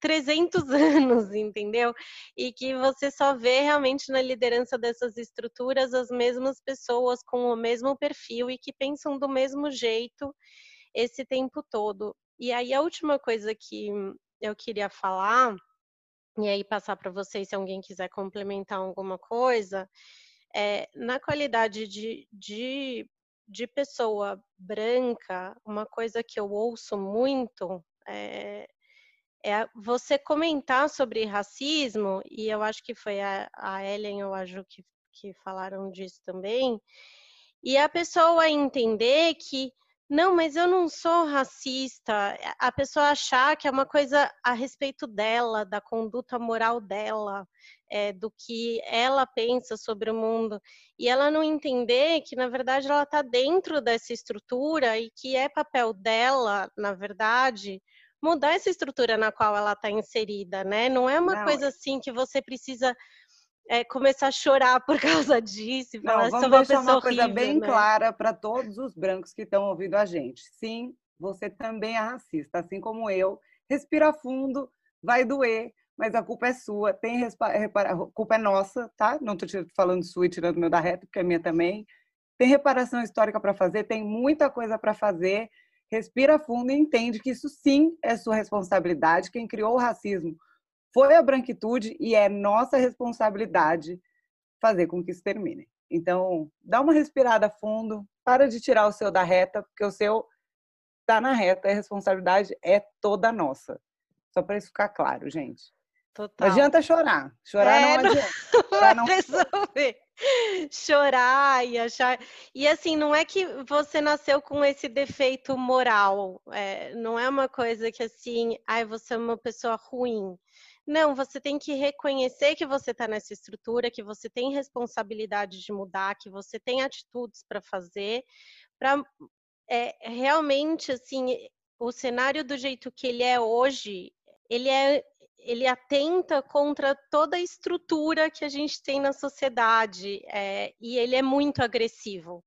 300 anos, entendeu? E que você só vê realmente na liderança dessas estruturas as mesmas pessoas com o mesmo perfil e que pensam do mesmo jeito esse tempo todo. E aí a última coisa que eu queria falar e aí passar para vocês se alguém quiser complementar alguma coisa, é, na qualidade de, de, de, pessoa branca, uma coisa que eu ouço muito é, é, você comentar sobre racismo, e eu acho que foi a, a Ellen ou a Ju que, que falaram disso também, e a pessoa entender que não, mas eu não sou racista. A pessoa achar que é uma coisa a respeito dela, da conduta moral dela, é, do que ela pensa sobre o mundo, e ela não entender que, na verdade, ela está dentro dessa estrutura e que é papel dela, na verdade, mudar essa estrutura na qual ela está inserida, né? Não é uma não. coisa assim que você precisa é, começar a chorar por causa disso. E falar, Não, vamos deixar uma, uma coisa horrível, bem né? clara para todos os brancos que estão ouvindo a gente. Sim, você também é racista, assim como eu. Respira fundo, vai doer, mas a culpa é sua. Tem repara... a culpa é nossa, tá? Não estou falando sua e tirando meu da reta, porque é minha também. Tem reparação histórica para fazer, tem muita coisa para fazer. Respira fundo e entende que isso sim é sua responsabilidade. Quem criou o racismo foi a branquitude e é nossa responsabilidade fazer com que isso termine. Então, dá uma respirada fundo, para de tirar o seu da reta, porque o seu está na reta, a responsabilidade é toda nossa. Só para isso ficar claro, gente. Total. Não adianta chorar. Chorar é, não adianta. Chorar não resolver. Chorar e achar. E assim, não é que você nasceu com esse defeito moral. É, não é uma coisa que assim, ai, você é uma pessoa ruim. Não, você tem que reconhecer que você está nessa estrutura, que você tem responsabilidade de mudar, que você tem atitudes para fazer, para é, realmente assim o cenário do jeito que ele é hoje, ele é ele atenta contra toda a estrutura que a gente tem na sociedade é, e ele é muito agressivo.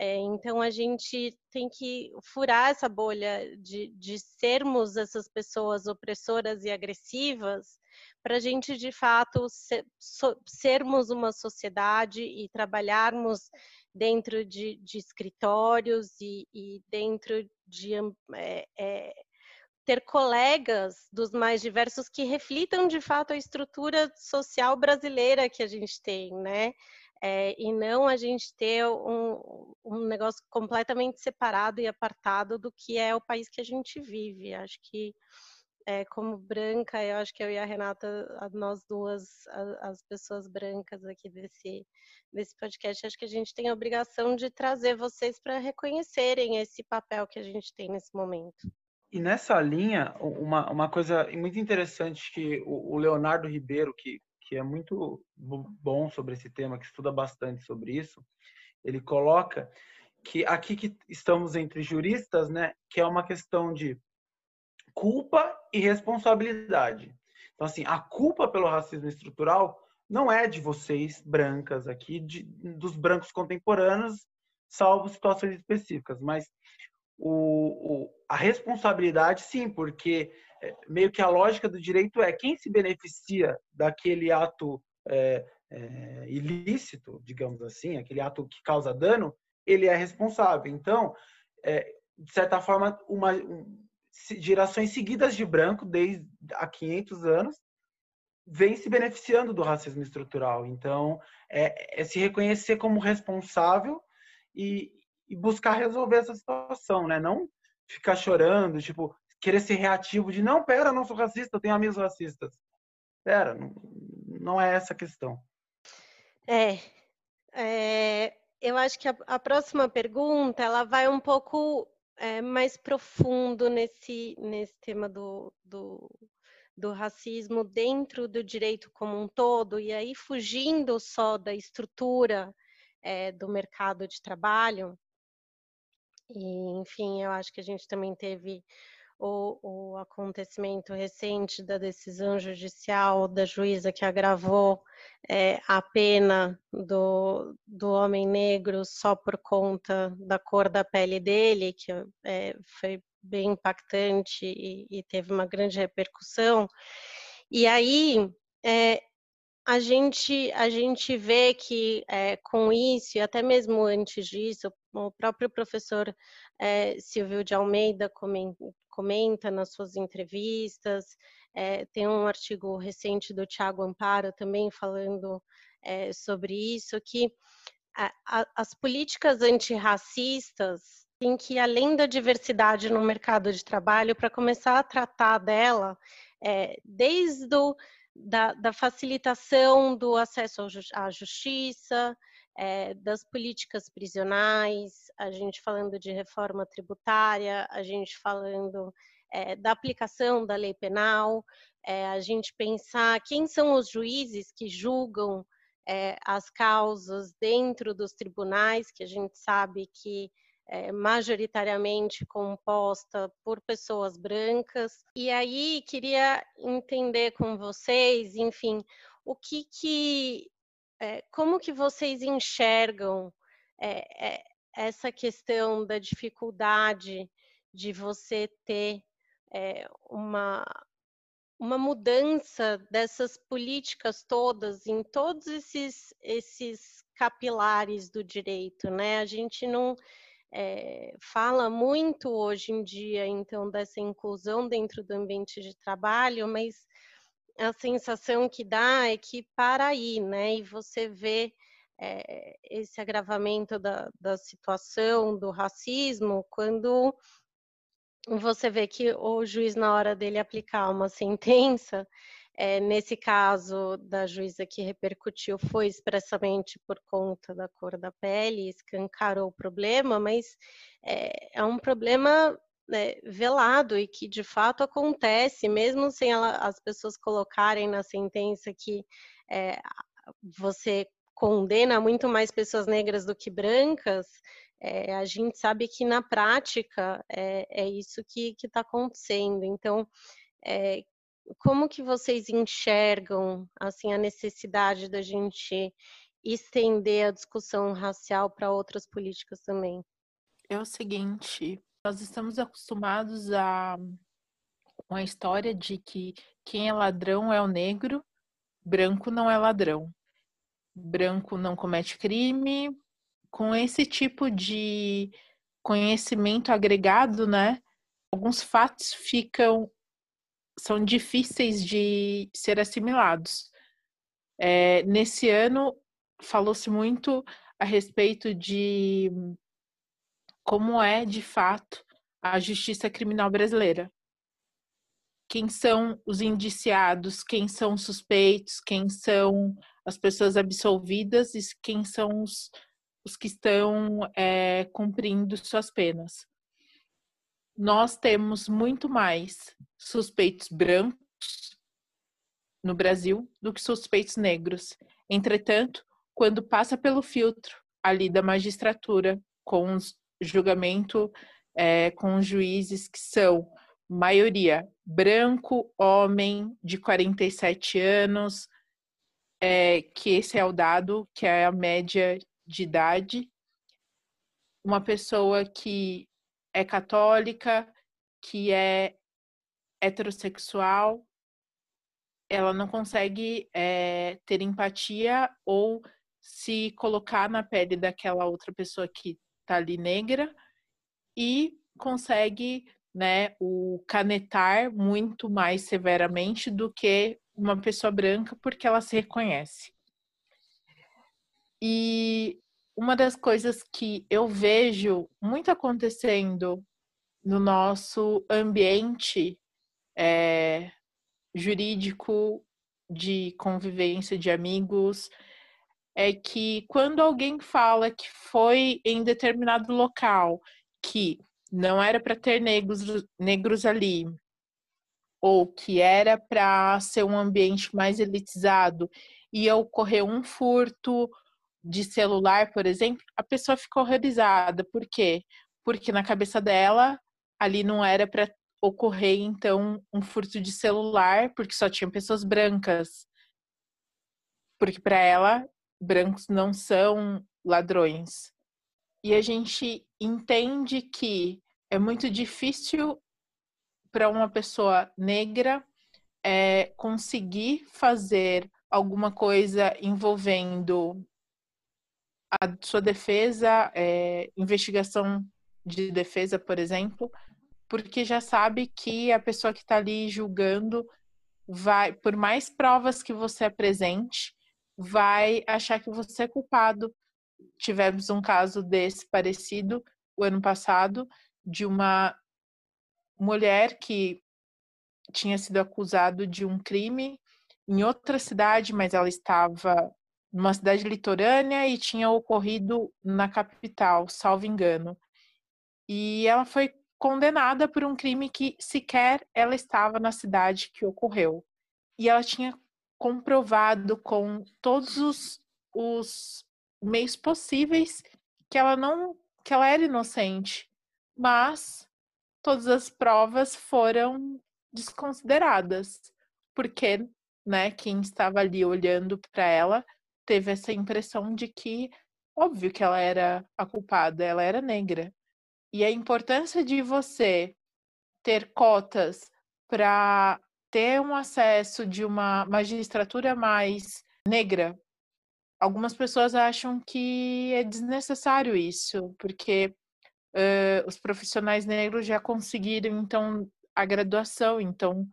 É, então a gente tem que furar essa bolha de, de sermos essas pessoas opressoras e agressivas para a gente de fato ser, so, sermos uma sociedade e trabalharmos dentro de, de escritórios e, e, dentro de é, é, ter colegas dos mais diversos que reflitam de fato a estrutura social brasileira que a gente tem, né? É, e não a gente ter um, um negócio completamente separado e apartado do que é o país que a gente vive. Acho que, é, como branca, eu acho que eu e a Renata, nós duas, as pessoas brancas aqui desse, desse podcast, acho que a gente tem a obrigação de trazer vocês para reconhecerem esse papel que a gente tem nesse momento. E nessa linha, uma, uma coisa muito interessante que o, Leonardo Ribeiro, que, que é muito bom sobre esse tema, que estuda bastante sobre isso, ele coloca que aqui que estamos entre juristas, né, que é uma questão de culpa e responsabilidade. Então, assim, a culpa pelo racismo estrutural não é de vocês, brancas, aqui, de, dos brancos contemporâneos, salvo situações específicas, mas o, o, a responsabilidade, sim, porque é, meio que a lógica do direito é quem se beneficia daquele ato é, é, ilícito, digamos assim, aquele ato que causa dano, ele é responsável. Então, é, de certa forma, uma, um, gerações seguidas de branco, desde há 500 anos, vem se beneficiando do racismo estrutural. Então, é, é se reconhecer como responsável e, e buscar resolver essa situação, né? Não ficar chorando, tipo, querer ser reativo de não, pera, não sou racista, eu tenho amigos racistas. Pera, não, não é essa a questão. É, é eu acho que a, a, próxima pergunta ela vai um pouco é, mais profundo nesse, nesse tema do, do, do racismo dentro do direito como um todo, e aí fugindo só da estrutura é, do mercado de trabalho, e, enfim, eu acho que a gente também teve o, o, acontecimento recente da decisão judicial da juíza que agravou é, a pena do, do homem negro só por conta da cor da pele dele, que é, foi bem impactante e, e, teve uma grande repercussão. E aí, é, a gente, a gente vê que é, com isso, e até mesmo antes disso, o próprio professor é, Silvio de Almeida comenta, nas suas entrevistas, é, tem um artigo recente do Tiago Amparo também falando sobre isso, que a, a, as políticas antirracistas têm que, além da diversidade no mercado de trabalho, para começar a tratar dela, desde o da, da facilitação do acesso à justiça, é, das políticas prisionais, a gente falando de reforma tributária, a gente falando é, da aplicação da lei penal, é, a gente pensar quem são os juízes que julgam as causas dentro dos tribunais, que a gente sabe que é, majoritariamente composta por pessoas brancas. E aí queria entender com vocês, enfim, o que que, é, como que vocês enxergam é, essa questão da dificuldade de você ter uma uma mudança dessas políticas todas em todos esses esses capilares do direito, né? A gente não é, fala muito hoje em dia, então, dessa inclusão dentro do ambiente de trabalho, mas a sensação que dá é que para aí, né? E você vê é, esse agravamento da, da situação do racismo quando você vê que o juiz, na hora dele aplicar uma sentença, é, nesse caso da juíza que repercutiu foi expressamente por conta da cor da pele, escancarou o problema, mas é, é um problema né, velado e que de fato acontece, mesmo sem ela, as pessoas colocarem na sentença que é, você condena muito mais pessoas negras do que brancas, é, a gente sabe que na prática é, é isso que está acontecendo. Então, como que vocês enxergam assim a necessidade da gente estender a discussão racial para outras políticas também? É o seguinte, nós estamos acostumados a uma história de que quem é ladrão é o negro, branco não é ladrão. Branco não comete crime. Com esse tipo de conhecimento agregado, né? Alguns fatos ficam são difíceis de ser assimilados. É, nesse ano falou-se muito a respeito de como é de fato a justiça criminal brasileira. Quem são os indiciados, quem são os suspeitos, quem são as pessoas absolvidas e quem são os, os que estão é, cumprindo suas penas. Nós temos muito mais suspeitos brancos no Brasil do que suspeitos negros. Entretanto, quando passa pelo filtro ali da magistratura com os julgamento é, com juízes que são maioria branco, homem de 47 anos, é, que esse é o dado, que é a média de idade. Uma pessoa que é católica, que é heterossexual, ela não consegue é, ter empatia ou se colocar na pele daquela outra pessoa que tá ali negra e consegue né, o canetar muito mais severamente do que uma pessoa branca porque ela se reconhece. E uma das coisas que eu vejo muito acontecendo no nosso ambiente é, jurídico de convivência de amigos é que quando alguém fala que foi em determinado local que não era para ter negros, negros ali, ou que era para ser um ambiente mais elitizado, ia ocorrer um furto de celular, por exemplo, a pessoa ficou horrorizada. Por quê? Porque na cabeça dela, ali não era para ocorrer, então, um furto de celular, porque só tinha pessoas brancas. Porque para ela, brancos não são ladrões. E a gente entende que é muito difícil para uma pessoa negra é, conseguir fazer alguma coisa envolvendo a sua defesa, é, investigação de defesa, por exemplo, porque já sabe que a pessoa que está ali julgando vai, por mais provas que você apresente, vai achar que você é culpado. Tivemos um caso desse parecido o ano passado de uma mulher que tinha sido acusado de um crime em outra cidade, mas ela estava numa cidade litorânea e tinha ocorrido na capital, salvo engano. E ela foi condenada por um crime que sequer ela estava na cidade que ocorreu. E ela tinha comprovado com todos os, os meios possíveis que ela não que ela era inocente, mas todas as provas foram desconsideradas, porque, né, quem estava ali olhando para ela teve essa impressão de que óbvio que ela era a culpada, ela era negra. E a importância de você ter cotas para ter um acesso de uma magistratura mais negra, algumas pessoas acham que é desnecessário isso, porque uh, os profissionais negros já conseguiram, então, a graduação, então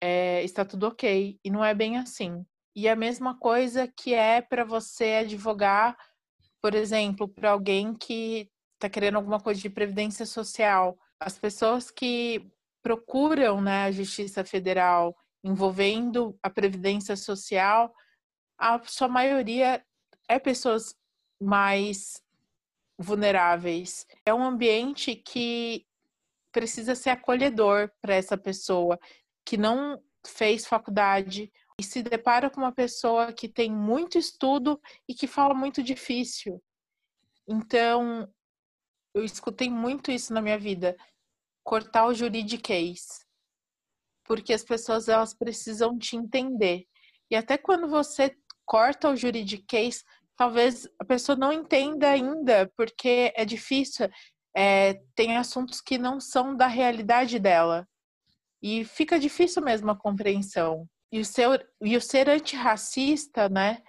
é, está tudo ok. E não é bem assim. E a mesma coisa que é para você advogar, por exemplo, para alguém que está querendo alguma coisa de previdência social. As pessoas que procuram né, a Justiça Federal envolvendo a Previdência Social, a sua maioria é pessoas mais vulneráveis. É um ambiente que precisa ser acolhedor para essa pessoa que não fez faculdade e se depara com uma pessoa que tem muito estudo e que fala muito difícil. Então, eu escutei muito isso na minha vida cortar o juridiquês. Porque as pessoas elas precisam te entender. E até quando você corta o juridiquês, talvez a pessoa não entenda ainda, porque é difícil, é, tem assuntos que não são da realidade dela. E fica difícil mesmo a compreensão. E o, seu, e o ser antirracista, né,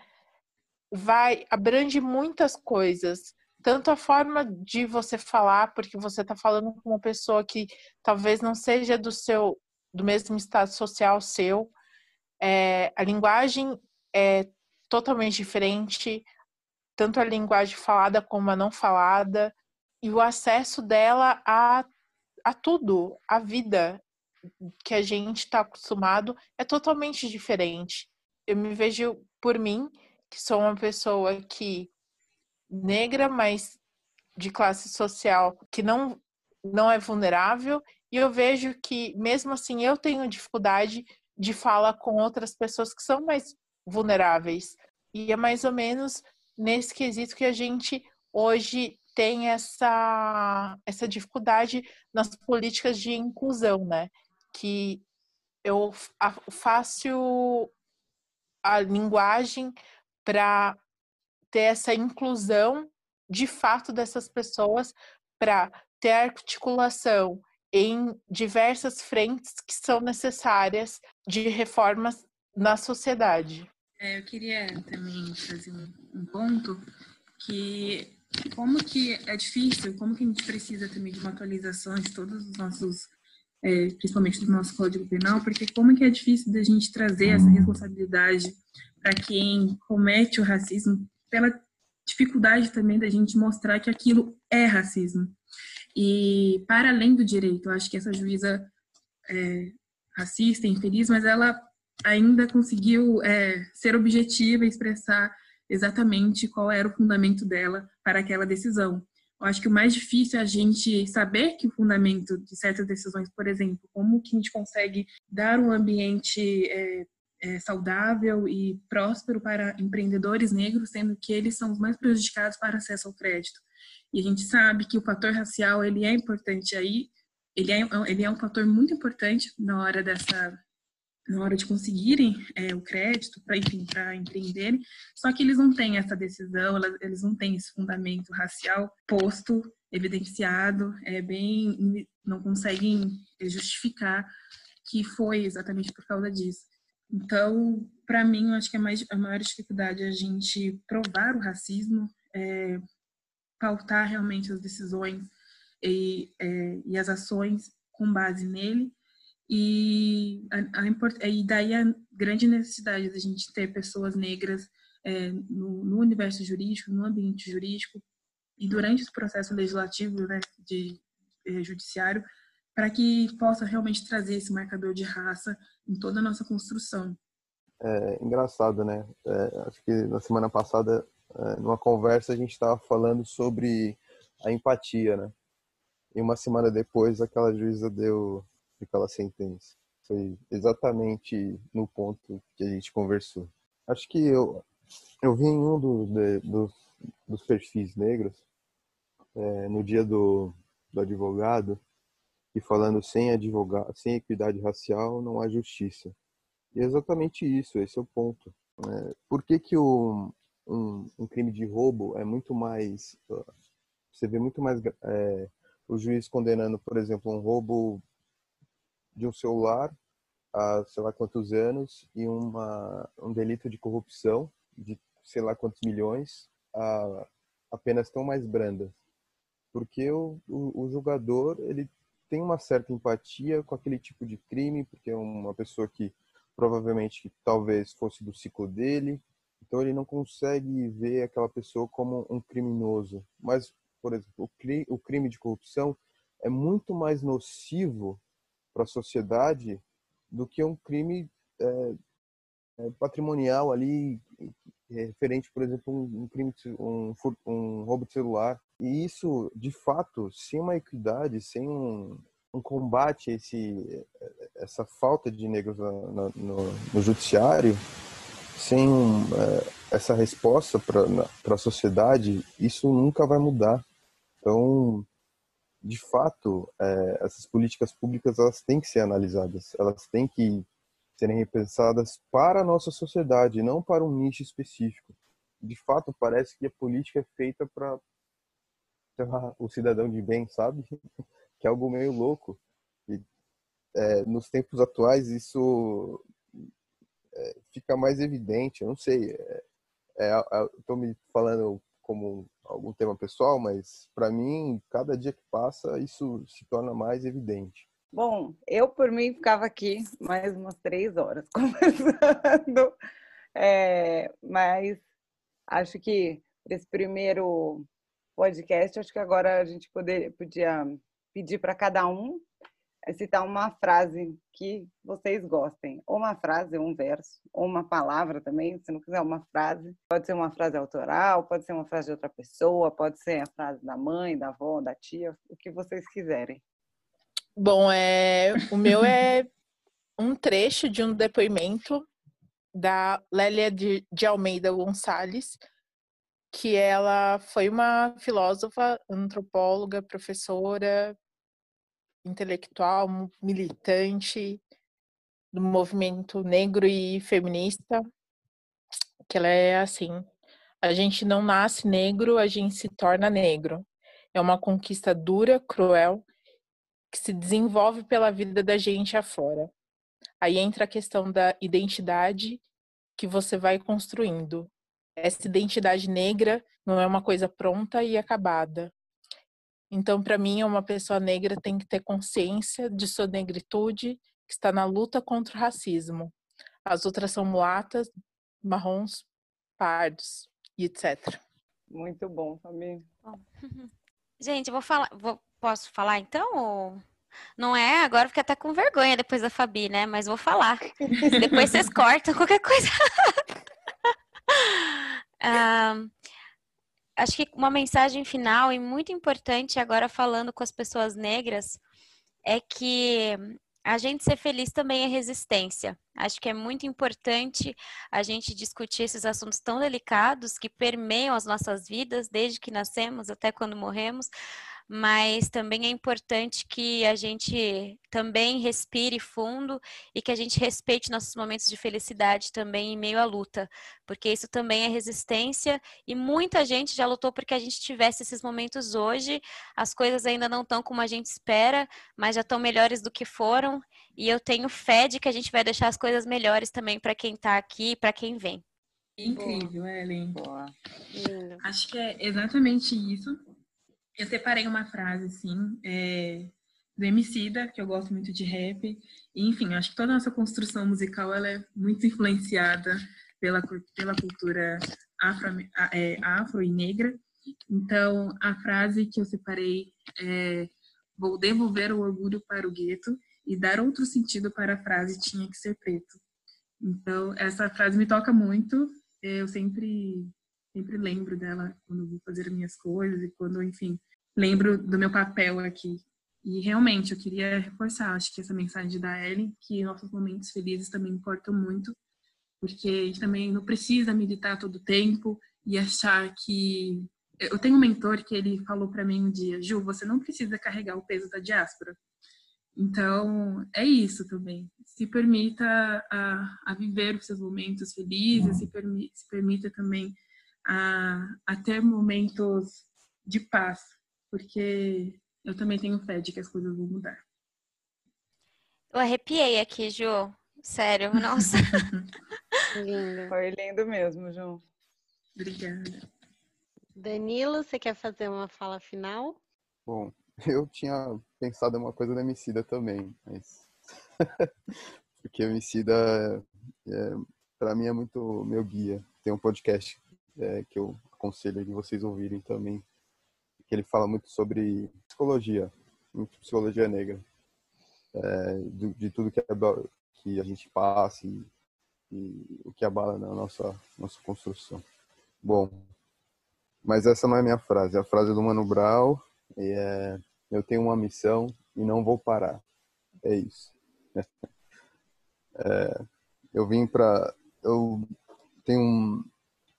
vai, abrange muitas coisas. Tanto a forma de você falar, porque você está falando com uma pessoa que talvez não seja do seu, do mesmo estado social seu. É, a linguagem é totalmente diferente, tanto a linguagem falada como a não falada, e o acesso dela a, a tudo, a vida que a gente está acostumado é totalmente diferente. Eu me vejo por mim, que sou uma pessoa que negra, mas de classe social que não não é vulnerável, e eu vejo que mesmo assim eu tenho dificuldade de fala com outras pessoas que são mais vulneráveis. E é mais ou menos nesse quesito que a gente hoje tem essa, essa dificuldade nas políticas de inclusão, né? Que eu faço a linguagem para ter essa inclusão de fato dessas pessoas, para ter articulação em diversas frentes que são necessárias de reformas na sociedade. É, eu queria também trazer um, um ponto que como que é difícil, como que a gente precisa também de uma atualização de todos os nossos, é, principalmente do nosso Código Penal, porque como que é difícil da gente trazer essa responsabilidade para quem comete o racismo, pela dificuldade também da gente mostrar que aquilo é racismo. E para além do direito, eu acho que essa juíza é, racista, infeliz, mas ela ainda conseguiu é, ser objetiva e expressar exatamente qual era o fundamento dela para aquela decisão. Eu acho que o mais difícil é a gente saber que o fundamento de certas decisões, por exemplo, como que a gente consegue dar um ambiente é, é, saudável e próspero para empreendedores negros, sendo que eles são os mais prejudicados para acesso ao crédito. E a gente sabe que o fator racial ele é importante aí, ele é, ele é um fator muito importante na hora dessa na hora de conseguirem é, o crédito para enfim para empreenderem. Só que eles não têm essa decisão eles não têm esse fundamento racial posto evidenciado. É bem não conseguem justificar que foi exatamente por causa disso. Então para mim eu acho que a, mais, a maior dificuldade é a gente provar o racismo é, pautar realmente as decisões e, é, e as ações com base nele e, a, a, e daí a grande necessidade da gente ter pessoas negras é, no, no, universo jurídico, no ambiente jurídico e durante esse processo legislativo, né, de, é, judiciário, para que possa realmente trazer esse marcador de raça em toda a nossa construção. É engraçado, né? É, acho que na semana passada, é, numa conversa, a gente estava falando sobre a empatia, né? E uma semana depois, aquela juíza deu aquela sentença. Foi exatamente no ponto que a gente conversou. Acho que eu, eu vi em um do, de, do, dos perfis negros, é, no dia do, do advogado, e falando sem advogado, sem equidade racial não há justiça. E é exatamente isso, esse é o ponto. É, por que, que o, um, um, crime de roubo é muito mais. Você vê muito mais é, o juiz condenando, por exemplo, um roubo de um celular há sei lá quantos anos e uma, um delito de corrupção de sei lá quantos milhões a apenas tão mais brandas. Porque o, o, o julgador ele tem uma certa empatia com aquele tipo de crime, porque é uma pessoa que provavelmente talvez fosse do ciclo dele, então ele não consegue ver aquela pessoa como um criminoso. Mas, por exemplo, o crime de corrupção é muito mais nocivo para a sociedade do que um crime é, é, patrimonial ali referente, por exemplo, um crime, um, um roubo de celular. E isso, de fato, sem uma equidade, sem um, um combate a esse, essa falta de negros no, no, no judiciário, sem é, essa resposta para a sociedade, isso nunca vai mudar. Então, de fato, é, essas políticas públicas elas têm que ser analisadas, elas têm que serem repensadas para a nossa sociedade, não para um nicho específico. De fato, parece que a política é feita para o cidadão de bem, sabe? Que é algo meio louco. E é, nos tempos atuais isso é, fica mais evidente. Eu não sei. É, é Estou me falando como algum tema pessoal, mas para mim, cada dia que passa, isso se torna mais evidente. Bom, eu por mim ficava aqui mais umas três horas conversando, é, mas acho que esse primeiro podcast, acho que agora a gente poder, podia pedir para cada um citar uma frase que vocês gostem, ou uma frase, ou um verso, ou uma palavra também, se não quiser uma frase, pode ser uma frase autoral, pode ser uma frase de outra pessoa, pode ser a frase da mãe, da avó, da tia, o que vocês quiserem. Bom, é, o meu é um trecho de um depoimento da Lélia de, de Almeida Gonçalves, que ela foi uma filósofa, antropóloga, professora, intelectual, militante do movimento negro e feminista, que ela é assim: a gente não nasce negro, a gente se torna negro. É uma conquista dura, cruel, que se desenvolve pela vida da gente afora. Aí entra a questão da identidade que você vai construindo. Essa identidade negra não é uma coisa pronta e acabada. Então, para mim, uma pessoa negra tem que ter consciência de sua negritude, que está na luta contra o racismo. As outras são mulatas, marrons, pardos e etc. Muito bom, Fabi. Gente, eu vou falar, vou, Posso falar então? Ou... Não é? Agora fiquei até com vergonha depois da Fabi, né? Mas vou falar. depois vocês cortam qualquer coisa. uh, acho que uma mensagem final e muito importante agora falando com as pessoas negras é que a gente ser feliz também é resistência. Acho que é muito importante a gente discutir esses assuntos tão delicados que permeiam as nossas vidas, desde que nascemos até quando morremos, mas também é importante que a gente também respire fundo e que a gente respeite nossos momentos de felicidade também em meio à luta, porque isso também é resistência e muita gente já lutou porque a gente tivesse esses momentos hoje. As coisas ainda não estão como a gente espera, mas já estão melhores do que foram e eu tenho fé de que a gente vai deixar as coisas melhores também para quem está aqui e para quem vem. Incrível, Boa. Ellen. Boa. Acho que é exatamente isso eu separei uma frase, assim, é, do Emicida, que eu gosto muito de rap. E, enfim, acho que toda a nossa construção musical ela é muito influenciada pela, pela cultura afro, é, afro e negra. Então, a frase que eu separei é Vou devolver o orgulho para o gueto e dar outro sentido para a frase tinha que ser preto. Então, essa frase me toca muito. Eu sempre sempre lembro dela quando vou fazer minhas coisas e quando, enfim, lembro do meu papel aqui. E realmente eu queria reforçar, acho que essa mensagem da Ellen, que nossos momentos felizes também importam muito, porque a gente também não precisa militar todo o tempo e achar que eu tenho um mentor que ele falou para mim um dia, Ju, você não precisa carregar o peso da diáspora. Então, é isso também. Se permita a, a viver os seus momentos felizes, se, permi, se permita também a, a ter momentos de paz, porque eu também tenho fé de que as coisas vão mudar. Eu arrepiei aqui, Ju. Sério, nossa. lindo. Foi lindo mesmo, Ju. Obrigada. Danilo, você quer fazer uma fala final? Bom, eu tinha pensado em uma coisa da Emicida também, mas porque o Emicida, é, para mim, é muito meu guia. Tem um podcast é, que eu aconselho de vocês ouvirem também, que ele fala muito sobre psicologia, muito psicologia negra, é, de, de, tudo que, é, que a gente passa e, e, o que abala na nossa, nossa construção. Bom, mas essa não é a minha frase, é a frase do Mano Brown, e é, eu tenho uma missão e não vou parar. É isso. É, eu vim para eu tenho um,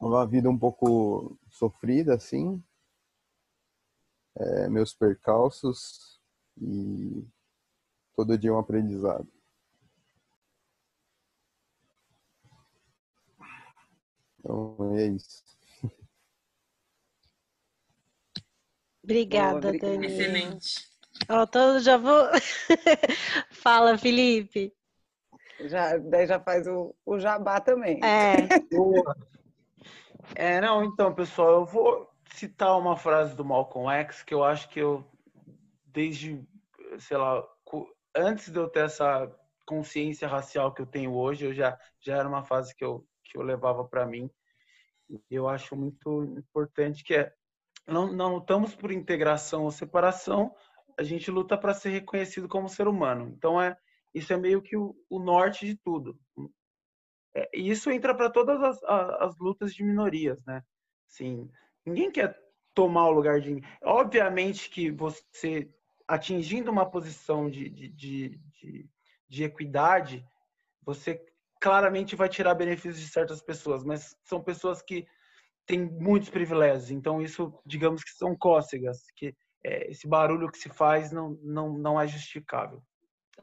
uma vida um pouco sofrida, assim. É, meus percalços e todo dia um aprendizado. Então é isso. Obrigada, Boa, Dani. Excelente. Ó, todo já vou. Fala, Felipe. Já, daí já faz o, o jabá também. É. Boa. É, não, então, pessoal, eu vou citar uma frase do Malcolm X que eu acho que eu, desde, sei lá, antes de eu ter essa consciência racial que eu tenho hoje, eu já, já era uma fase que eu, que eu levava para mim. Eu acho muito importante que é, não, não lutamos por integração ou separação, a gente luta para ser reconhecido como ser humano. Então, é, isso é meio que o, o norte de tudo. É, e isso entra para todas as, a- as lutas de minorias, né? Sim, ninguém quer tomar o lugar de ninguém. Obviamente que você atingindo uma posição de, de, de, de, de equidade, você claramente vai tirar benefícios de certas pessoas, mas são pessoas que têm muitos privilégios. Então isso, digamos que são cócegas, que é, esse barulho que se faz não, não, não é justificável.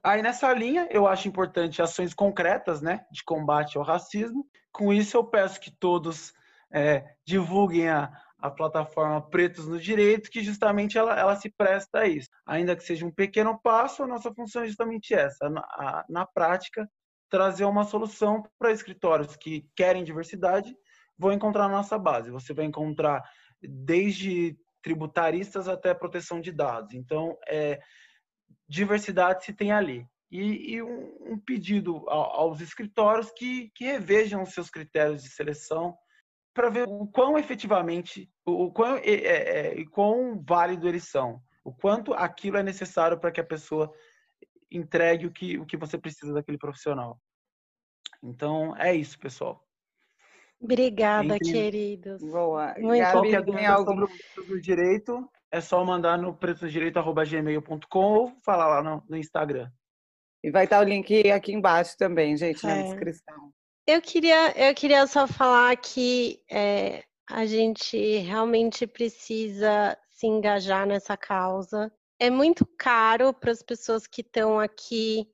Aí nessa linha, eu acho importante ações concretas, né, de combate ao racismo. Com isso, eu peço que todos é, divulguem a, a plataforma Pretos no Direito, que justamente ela, ela se presta a isso. Ainda que seja um pequeno passo, a nossa função é justamente essa, na, a- na prática, trazer uma solução para escritórios que querem diversidade, vão encontrar na nossa base. Você vai encontrar desde tributaristas até proteção de dados. Então, é, diversidade se tem ali. E, e um, um pedido ao- aos escritórios que, que revejam os seus critérios de seleção para ver o quão efetivamente, o, quão, é, é, é, e quão válido eles são, o quanto aquilo é necessário para que a pessoa entregue o que, o que você precisa daquele profissional. Então, é isso, pessoal. Obrigada, Entre- queridos. Boa. Muito Gabi, Qualquer tem algo? sobre o preço do direito, é só mandar no pretosdireito.gmail.com ou falar lá no, no Instagram. E vai estar o link aqui embaixo também, gente, na É. descrição. Eu queria, eu queria só falar que é, a gente realmente precisa se engajar nessa causa. É muito caro para as pessoas que estão aqui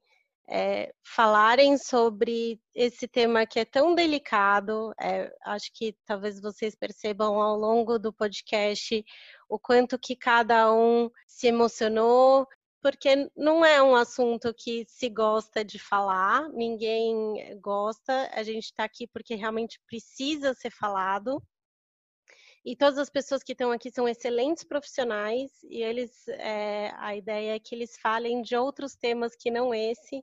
é, falarem sobre esse tema que é tão delicado. É, acho que talvez vocês percebam ao longo do podcast o quanto que cada um se emocionou, porque não é um assunto que se gosta de falar, ninguém gosta, a gente está aqui porque realmente precisa ser falado. E todas as pessoas que estão aqui são excelentes profissionais e eles, é, a ideia é que eles falem de outros temas que não esse.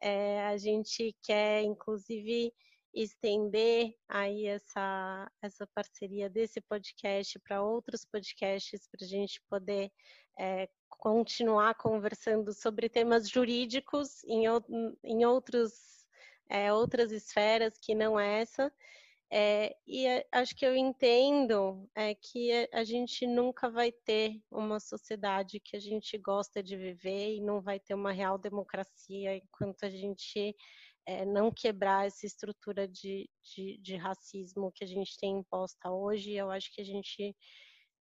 É, a gente quer, inclusive, estender aí essa, essa parceria desse podcast para outros podcasts, para a gente poder é, continuar conversando sobre temas jurídicos em, em outros, é, outras esferas que não essa. É, e acho que eu entendo é, que a- a gente nunca vai ter uma sociedade que a gente gosta de viver e não vai ter uma real democracia enquanto a gente é, não quebrar essa estrutura de, de, de racismo que a gente tem imposta hoje. Eu acho que a gente,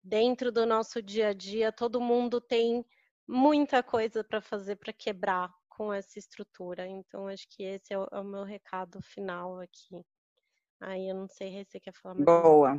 dentro do nosso dia a dia, todo mundo tem muita coisa para fazer para quebrar com essa estrutura. Então, acho que esse é o, é o meu recado final aqui. Aí eu não sei se você quer falar mais Boa.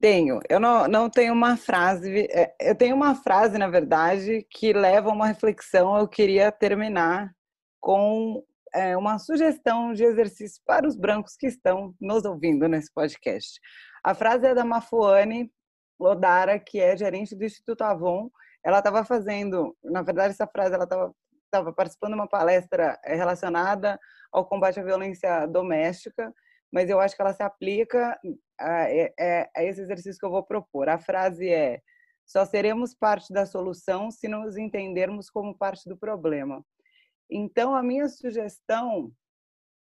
Tenho. Eu não, não tenho uma frase. é, Eu tenho uma frase, na verdade, que leva a uma reflexão. Eu queria terminar com é, uma sugestão de exercício para os brancos que estão nos ouvindo nesse podcast. A frase é da Mafuane Lodara, que é gerente do Instituto Avon. Ela estava fazendo, na verdade, essa frase ela estava estava participando de uma palestra é, relacionada ao combate à violência doméstica, mas eu acho que ela se aplica a, é- é- a esse exercício que eu vou propor. A frase é: só seremos parte da solução se nos entendermos como parte do problema. Então, a minha sugestão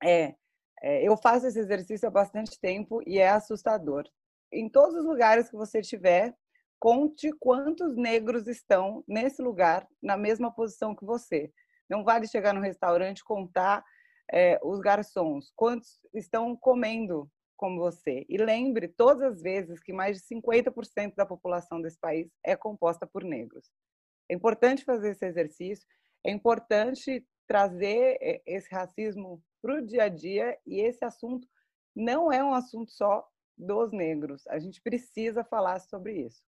é, é, eu faço esse exercício há bastante tempo e é assustador. Em todos os lugares que você estiver, conte quantos negros estão nesse lugar na mesma posição que você. Não vale chegar no restaurante contar é, os garçons, quantos estão comendo como você. E lembre todas as vezes que mais de 50% da população desse país é composta por negros. É importante fazer esse exercício, é importante trazer eh, esse racismo para o dia a dia e esse assunto não é um assunto só dos negros. A gente precisa falar sobre isso.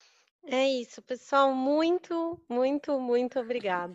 É isso, pessoal. Muito, muito, muito obrigada.